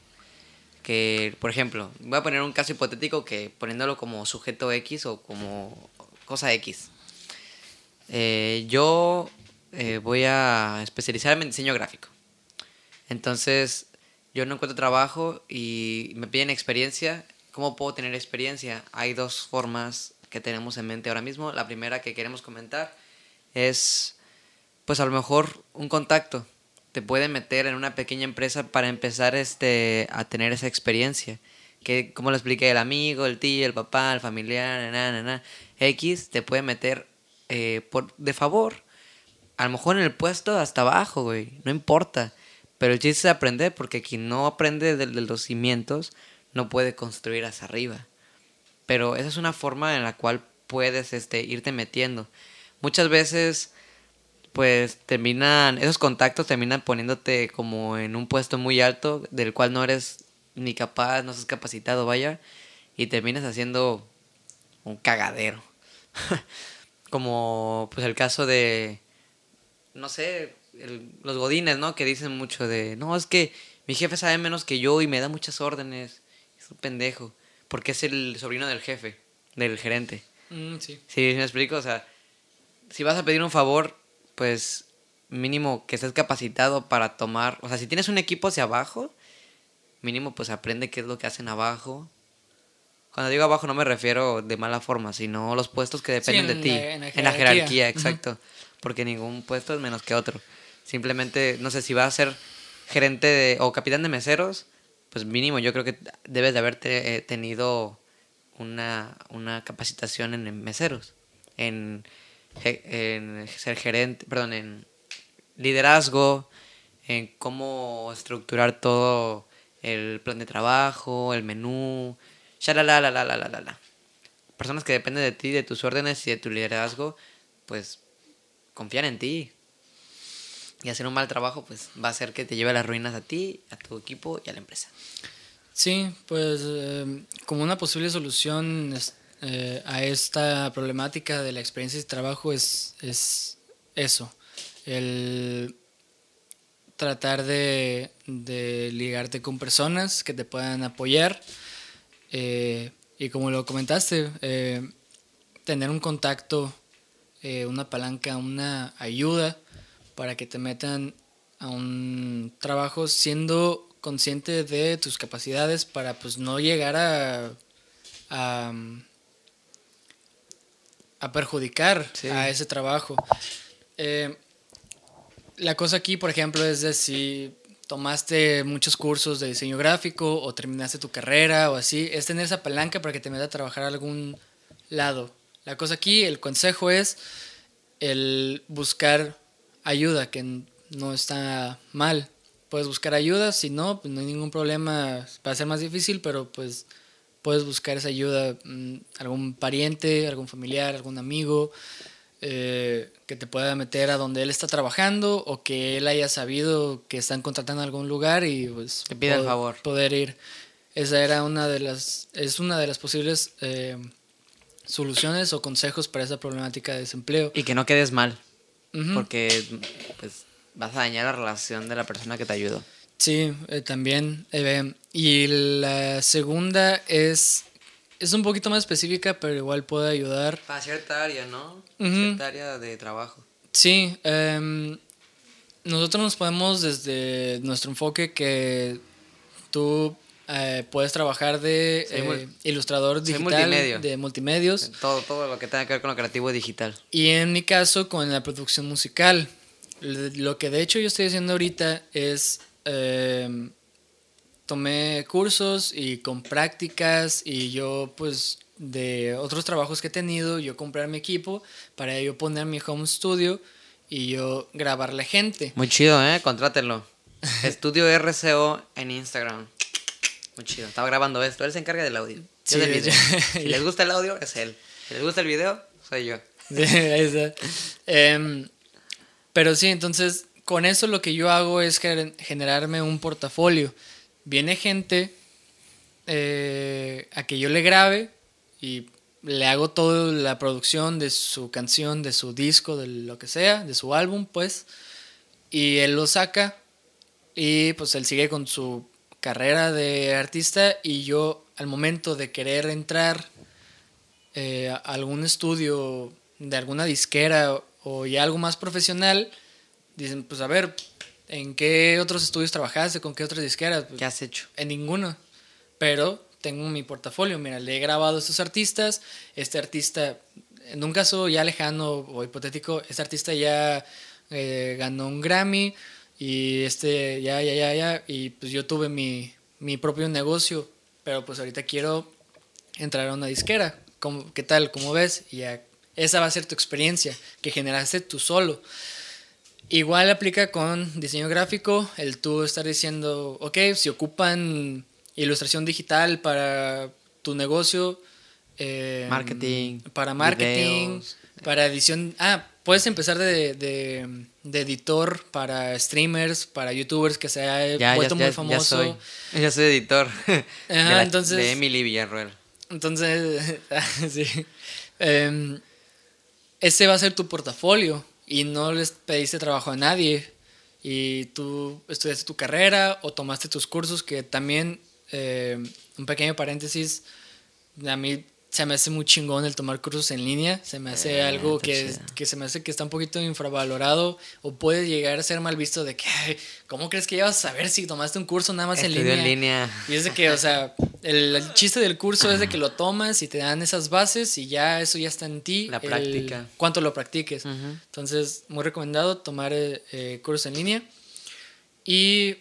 que, por ejemplo, voy a poner un caso hipotético que poniéndolo como sujeto X o como cosa X. Eh, yo eh, voy a especializarme en diseño gráfico. Entonces, yo no encuentro trabajo y me piden experiencia. ¿Cómo puedo tener experiencia? Hay dos formas que tenemos en mente ahora mismo. La primera que queremos comentar es pues a lo mejor un contacto te puede meter en una pequeña empresa para empezar este, a tener esa experiencia. Que, como lo expliqué, el amigo, el tío, el papá, el familiar, na, X te puede meter eh, por, de favor. A lo mejor en el puesto hasta abajo, güey. No importa. Pero el chiste es aprender, porque quien no aprende de, de los cimientos no puede construir hacia arriba. Pero esa es una forma en la cual puedes este, irte metiendo. Muchas veces pues terminan, esos contactos terminan poniéndote como en un puesto muy alto del cual no eres ni capaz, no estás capacitado, vaya, y terminas haciendo un cagadero. *laughs* Como pues el caso de, no sé, los godines, ¿no? Que dicen mucho de, no, es que mi jefe sabe menos que yo y me da muchas órdenes. Es un pendejo. Porque es el sobrino del jefe, del gerente.
Mm, sí.
Sí, me explico. O sea, si vas a pedir un favor, pues mínimo que estés capacitado para tomar. O sea, si tienes un equipo hacia abajo, mínimo pues aprende qué es lo que hacen abajo. Cuando digo abajo no me refiero de mala forma, sino los puestos que dependen de ti. en, la jerarquía, exacto. Porque ningún puesto es menos que otro. Simplemente, no sé, si vas a ser gerente de, o capitán de meseros, pues mínimo yo creo que debes de haber eh, tenido una, una capacitación en, meseros, en, en ser gerente, perdón, en liderazgo, en cómo estructurar todo el plan de trabajo, el menú, la la la la la la la. Personas que dependen de ti, de tus órdenes y de tu liderazgo, pues confían en ti. Y hacer un mal trabajo, pues va a hacer que te lleve a las ruinas a ti, a tu equipo y a la empresa.
Sí, pues eh, como una posible solución eh, a esta problemática de la experiencia de trabajo es, es eso, el tratar de, ligarte con personas que te puedan apoyar eh, y como lo comentaste, tener un contacto, una palanca, una ayuda para que te metan a un trabajo siendo consciente de tus capacidades para pues no llegar a, a, perjudicar a ese trabajo. Eh, la cosa aquí, por ejemplo, es de si tomaste muchos cursos de diseño gráfico o terminaste tu carrera o así, es tener esa palanca para que te meta a trabajar a algún lado. La cosa aquí, el consejo es el buscar ayuda, que no está mal. Puedes buscar ayuda, si no, pues no hay ningún problema, va a ser más difícil, pero pues puedes buscar esa ayuda, mm, algún pariente, algún familiar, algún amigo, eh, que te pueda meter a donde él está trabajando o que él haya sabido que están contratando en algún lugar y pues
te pida el favor.
poder ir. Esa era una de las, es una de las posibles eh, soluciones o consejos para esa problemática de desempleo.
Y que no quedes mal porque pues vas a dañar la relación de la persona que te ayudó.
Sí, eh, también. Eh, y la segunda es, es un poquito más específica, pero igual puede ayudar.
Para cierta área, ¿no? Cierta área de trabajo.
Sí, em, nosotros nos podemos desde nuestro enfoque que tú eh, puedes trabajar de eh, ilustrador digital, de multimedios.
Todo, todo lo que tenga que ver con lo creativo digital.
Y en mi caso, con la producción musical. Lo que de hecho yo estoy haciendo ahorita es... Em, tomé cursos y con prácticas y yo pues de otros trabajos que he tenido, yo comprar mi equipo para yo poner mi home studio y yo grabarle gente.
Muy chido, ¿eh? Contrátenlo. *laughs* Estudio RCO en Instagram. Muy chido. Estaba grabando esto. Él se encarga del audio. *laughs* si les gusta el audio, es él. Si les gusta el video, soy yo. *laughs*
Em, pero sí, entonces, con eso lo que yo hago es generarme un portafolio. Viene gente eh, a que yo le grabe y le hago toda la producción de su canción, de su disco, de lo que sea, de su álbum, pues. Y él lo saca y pues él sigue con su carrera de artista y yo al momento de querer entrar eh, a algún estudio de alguna disquera o ya algo más profesional, dicen, pues a ver, ¿en qué otros estudios trabajaste? ¿Con qué otras disqueras?
¿Qué has hecho?
En ninguno. Pero tengo mi portafolio, mira, le he grabado a estos artistas, este artista, en un caso ya lejano o hipotético, este artista ya eh, ganó un Grammy, y este, ya, ya, ya, ya. Y pues yo tuve mi, mi propio negocio, pero pues ahorita quiero entrar a una disquera. ¿Cómo, ¿Qué tal? ¿Cómo ves? Y ya, esa va a ser tu experiencia que generaste tú solo. Igual aplica con diseño gráfico, el tú estar diciendo, ok, si ocupan ilustración digital para tu negocio, eh,
Marketing,
Para marketing,
videos.
para edición. Ah, puedes empezar de, de, de editor para streamers, para youtubers que se ha
Ya, ya,
vuelto
ya,
muy
ya
famoso.
soy. *laughs* Ya soy editor. *laughs* de, la-
entonces-
de Emily Villarruel.
Entonces, *laughs* sí. Em, ese va a ser tu portafolio y no les pediste trabajo a nadie. Y tú estudiaste tu carrera o tomaste tus cursos, que también, eh, un pequeño paréntesis, a mí se me hace muy chingón el tomar cursos en línea. Se me hace
Eh,
algo que, que se me hace que está un poquito infravalorado o puede llegar a ser mal visto de que, "Ay, ¿cómo crees que ya vas a saber si tomaste un curso nada más en línea?
en línea.
Y es de que, o sea, el, el chiste del curso es de que lo tomas y te dan esas bases y ya eso ya está en ti.
La práctica.
cuánto lo practiques.
Ujú.
Entonces, muy recomendado tomar eh, cursos en línea. Y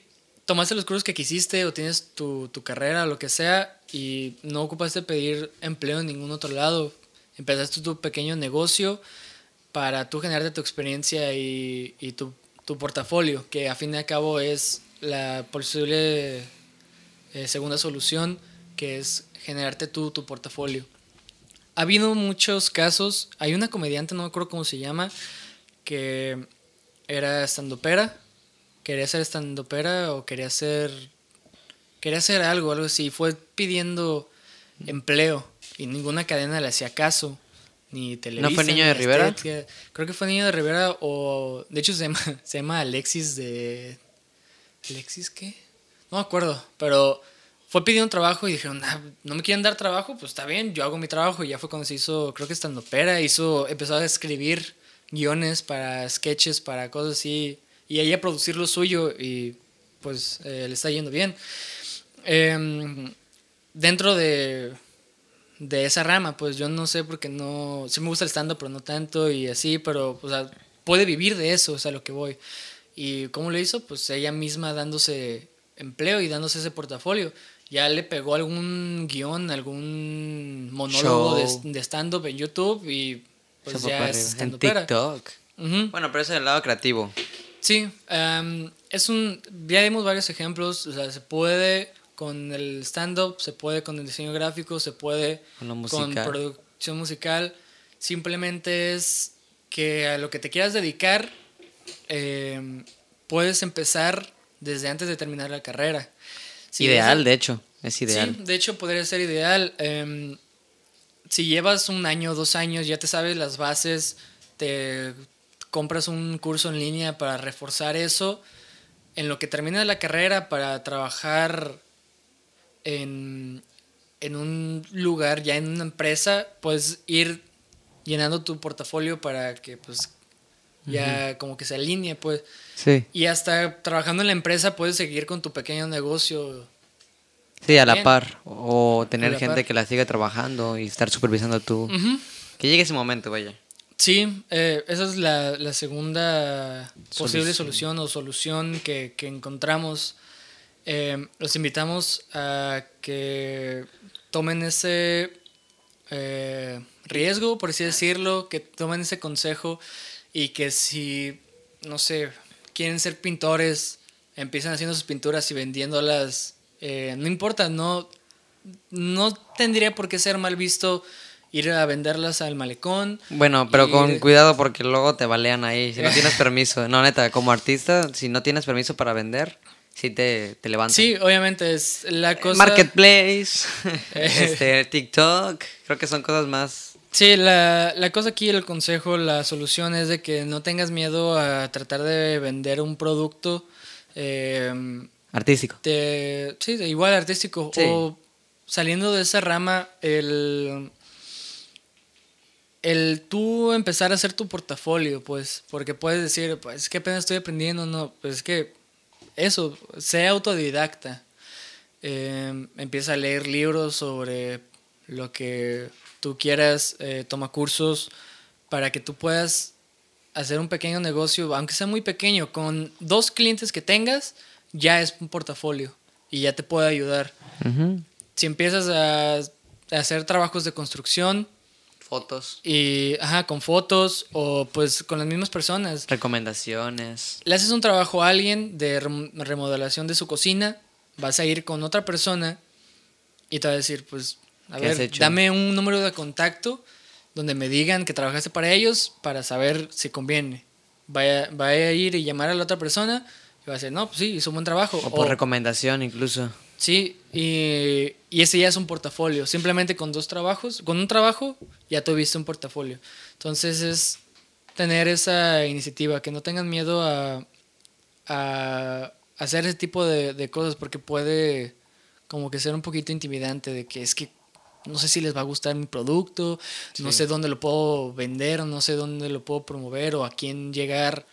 tomaste los cursos que quisiste o tienes tu, tu carrera lo que sea y no ocupaste pedir empleo en ningún otro lado. Empezaste tu pequeño negocio para tú generarte tu experiencia y, tu, tu portafolio, que a fin al cabo es la posible eh, segunda solución, que es generarte tú tu portafolio. Ha habido muchos casos, hay una comediante, no me acuerdo cómo se llama, que era estandopera, quería ser estandopera o quería ser quería hacer algo, algo así, fue pidiendo empleo y ninguna cadena le hacía caso, ni Televisa.
fue Niño
ni
de Rivera?
Creo que fue Niño de Rivera o de hecho se llama, *laughs* se llama Alexis de Alexis qué? No me acuerdo, pero fue pidiendo trabajo y dijeron, "Ah, no me quieren dar trabajo, pues está bien, yo hago mi trabajo y ya fue cuando se hizo, creo que estando pera, hizo, empezó a escribir guiones para sketches, para cosas así, y ella a producir lo suyo y pues eh, le está yendo bien. Em, dentro de, de esa rama, pues yo no sé porque no, sí me gusta el stand-up, pero no tanto y así, pero o sea, puede vivir de eso, es a lo que voy. ¿Y cómo lo hizo? Pues ella misma dándose empleo y dándose ese portafolio. Ya le pegó algún guion, algún monólogo
Show.
de, de stand-up en YouTube y
Se
pues
fue
ya es.
En. TikTok. Bueno, pero es el lado creativo.
Sí, em, es un. Ya dimos varios ejemplos. O sea, se puede con el stand-up, se puede con el diseño gráfico, se puede
Con
con producción musical. Simplemente es que a lo que te quieras dedicar, em, puedes empezar desde antes de terminar la carrera. Si
ideal, de hecho. Es ideal.
Sí, de hecho podría ser ideal. Em, si llevas un año, dos años, ya te sabes las bases, te compras un curso en línea para reforzar eso. En lo que terminas la carrera para trabajar en, en un lugar, ya en una empresa, puedes ir llenando tu portafolio para que pues ya como que se alinee, pues.
Sí.
Y hasta trabajando en la empresa puedes seguir con tu pequeño negocio.
Sí, a la
Bien.
par. O tener gente
par.
que la siga trabajando y estar supervisando tú. Que llegue ese momento, vaya.
Sí, eh, esa es la, la segunda posible
Solución.
solución o solución que, que encontramos. Eh, los invitamos a que tomen ese eh, riesgo, por así decirlo, que tomen ese consejo y que si, no sé, quieren ser pintores, empiezan haciendo sus pinturas y vendiéndolas. no importa, no, no tendría por qué ser mal visto ir a venderlas al malecón.
Bueno, pero
Y-
con cuidado porque luego te balean ahí. Si no *laughs* tienes permiso. No, neta, como artista, si no tienes permiso para vender, sí te, te levantan.
Sí, obviamente es la cosa.
Marketplace, *laughs* *laughs* este, TikTok. Creo que son cosas más.
Sí, la, la cosa aquí, el consejo, la solución es de que no tengas miedo a tratar de vender un producto. eh,
Artístico.
de, sí, de igual artístico.
Sí.
O saliendo de esa rama, el, el tú empezar a hacer tu portafolio, pues, porque puedes decir, pues, es que apenas estoy aprendiendo, no, pues es que eso, sea autodidacta. Eh, empieza a leer libros sobre lo que tú quieras, eh, toma cursos para que tú puedas hacer un pequeño negocio, aunque sea muy pequeño, con dos clientes que tengas, ya es un portafolio y ya te puede ayudar.
Ujú.
Si empiezas a hacer trabajos de construcción
Fotos.
y, ajá, con fotos o pues con las mismas personas,
Recomendaciones.
le haces un trabajo a alguien de rem- remodelación de su cocina, vas a ir con otra persona y te va a decir, pues A
¿Qué has
ver, dame un número de contacto donde me digan que trabajaste para ellos para saber si conviene. Vaya, vaya a ir y llamar a la otra persona y va a decir, no, pues sí, hizo un buen trabajo.
O por
O-
recomendación incluso.
Sí, y, y ese ya es un portafolio. Simplemente con dos trabajos, con un trabajo, ya tuviste un portafolio. Entonces es tener esa iniciativa, que no tengan miedo a, a hacer ese tipo de, de cosas, porque puede como que ser un poquito intimidante de que es que no sé si les va a gustar mi producto, no sé dónde lo puedo vender, no sé dónde lo puedo promover o a quién llegar.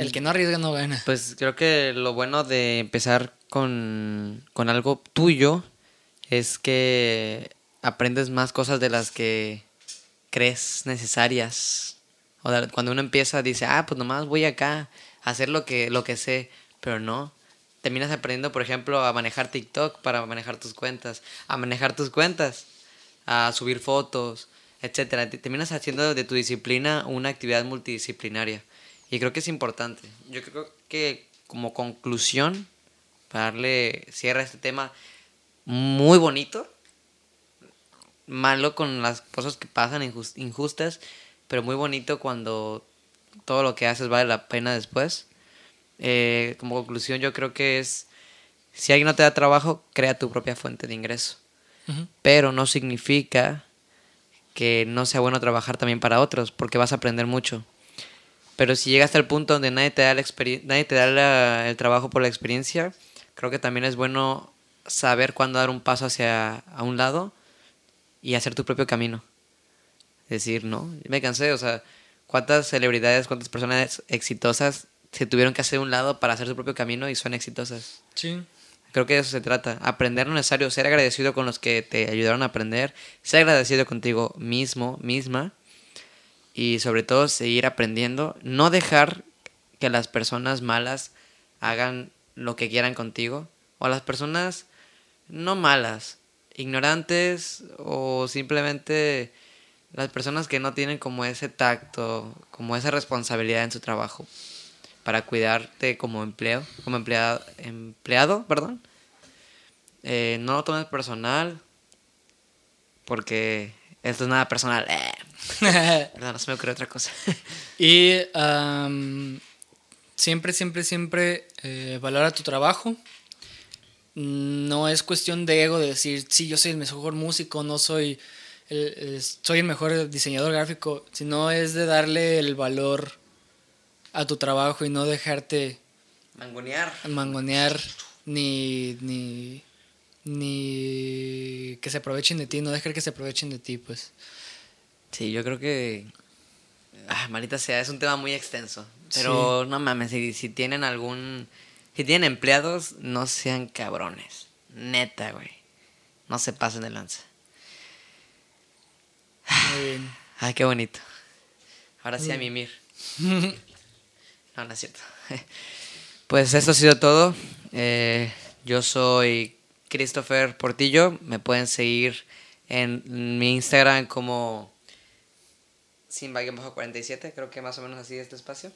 El que no arriesga no gana.
Pues creo que lo bueno de empezar con, con algo tuyo es que aprendes más cosas de las que crees necesarias. O sea, cuando uno empieza dice, ah, pues nomás voy acá a hacer lo que, lo que sé, pero no. Terminas aprendiendo, por ejemplo, a manejar TikTok para manejar tus cuentas, a manejar tus cuentas, a subir fotos. Te- Terminas haciendo de tu disciplina una actividad multidisciplinaria. Y creo que es importante. Yo creo que como conclusión, para darle cierre a este tema muy bonito, malo con las cosas que pasan injus- injustas, pero muy bonito cuando todo lo que haces vale la pena después. Eh, como conclusión yo creo que es, si alguien no te da trabajo, crea tu propia fuente de ingreso. Pero no significa que no sea bueno trabajar también para otros, porque vas a aprender mucho. Pero si llegas hasta el punto donde nadie te da, la nadie te da la- el trabajo por la experiencia, creo que también es bueno saber cuándo dar un paso hacia a un lado y hacer tu propio camino. Decir, no, me cansé, o sea, cuántas celebridades, cuántas personas exitosas se tuvieron que hacer un lado para hacer su propio camino y son exitosas.
Sí.
Creo que de eso se trata. Aprender lo necesario, ser agradecido con los que te ayudaron a aprender, ser agradecido contigo mismo, misma. Y sobre todo seguir aprendiendo. No dejar que las personas malas hagan lo que quieran contigo. O las personas no malas, ignorantes o simplemente las personas que no tienen como ese tacto, como esa responsabilidad en su trabajo para cuidarte como empleo, como empleado, empleado, perdón. Eh, no lo tomes personal, porque esto es nada personal. Eh, *laughs* perdón, no se me ocurre otra cosa. *laughs*
Y siempre, siempre, siempre eh, valora tu trabajo. No es cuestión de ego de decir, sí, yo soy el mejor músico, no soy el, el- soy el mejor diseñador gráfico, sino es de darle el valor a tu trabajo y no dejarte
Mangonear.
mangonear ni, ni, ni que se aprovechen de ti, no dejar que se aprovechen de ti, pues.
Sí, yo creo que. Ah, malita sea, es un tema muy extenso. Pero no mames, si, si tienen algún. Si tienen empleados, no sean cabrones. Neta, güey. No se pasen de lanza.
Muy bien.
Ay, qué bonito. Ahora
Mm.
sí a mimir. *laughs* No, no es cierto. *laughs* Pues esto ha sido todo. Eh, yo soy Christopher Portillo. Me pueden seguir en mi Instagram como Simba-47. Creo que más o menos así es este espacio.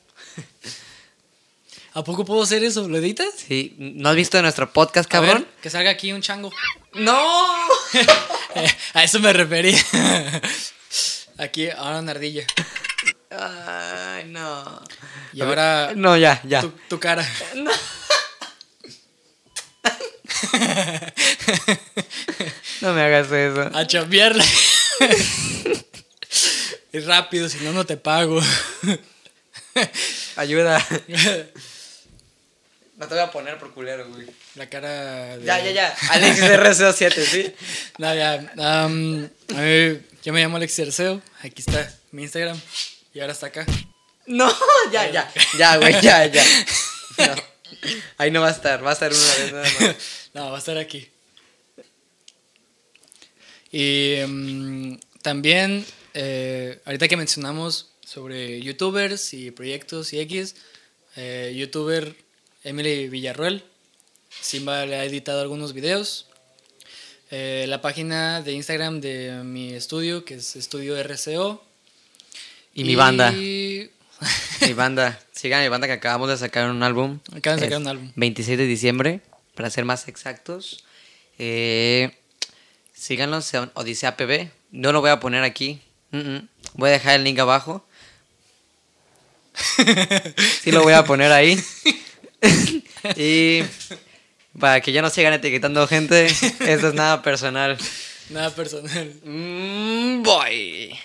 ¿A poco puedo hacer eso? ¿Lo editas?
Sí, ¿no has visto nuestro podcast,
A ver,
cabrón?
que salga aquí un chango.
¡No! *laughs*
A eso me refería. Aquí, ahora una ardilla.
Ay, no.
Y ahora
No, ya, ya.
tu, tu cara.
No *laughs* me hagas eso.
A chambearle. *laughs* Y rápido, si no, no te pago. *laughs*
Ayuda. *laughs* No te voy a poner por culero, güey.
La cara de...
Ya, ya, ya. Alex RCO7, ¿sí? *laughs*
No, ya. a ver, yo me llamo Alex Cerceo. Aquí está mi Instagram. Y ahora está acá.
No, ya, ya. Ya, güey, ya, ya. No. Ahí no va a estar, va a estar una vez nada más.
No, va a estar aquí. Y mm, también, eh, ahorita que mencionamos sobre youtubers y proyectos y X, eh, youtuber Emily Villarruel, Simba le ha editado algunos videos. Eh, la página de Instagram de mi estudio, que es Estudio RCO.
Y mi banda. *laughs* Mi banda. Sigan mi banda que acabamos de sacar un álbum.
Acaban de sacar un álbum.
26 de diciembre, para ser más exactos. Eh, Síganlos en Odisea PB. No lo voy a poner aquí. Mm, mm. Voy a dejar el link abajo. *laughs* Sí lo voy a poner ahí. *laughs* y para que ya no sigan etiquetando gente, esto es nada personal.
Nada personal.
Mm, boy.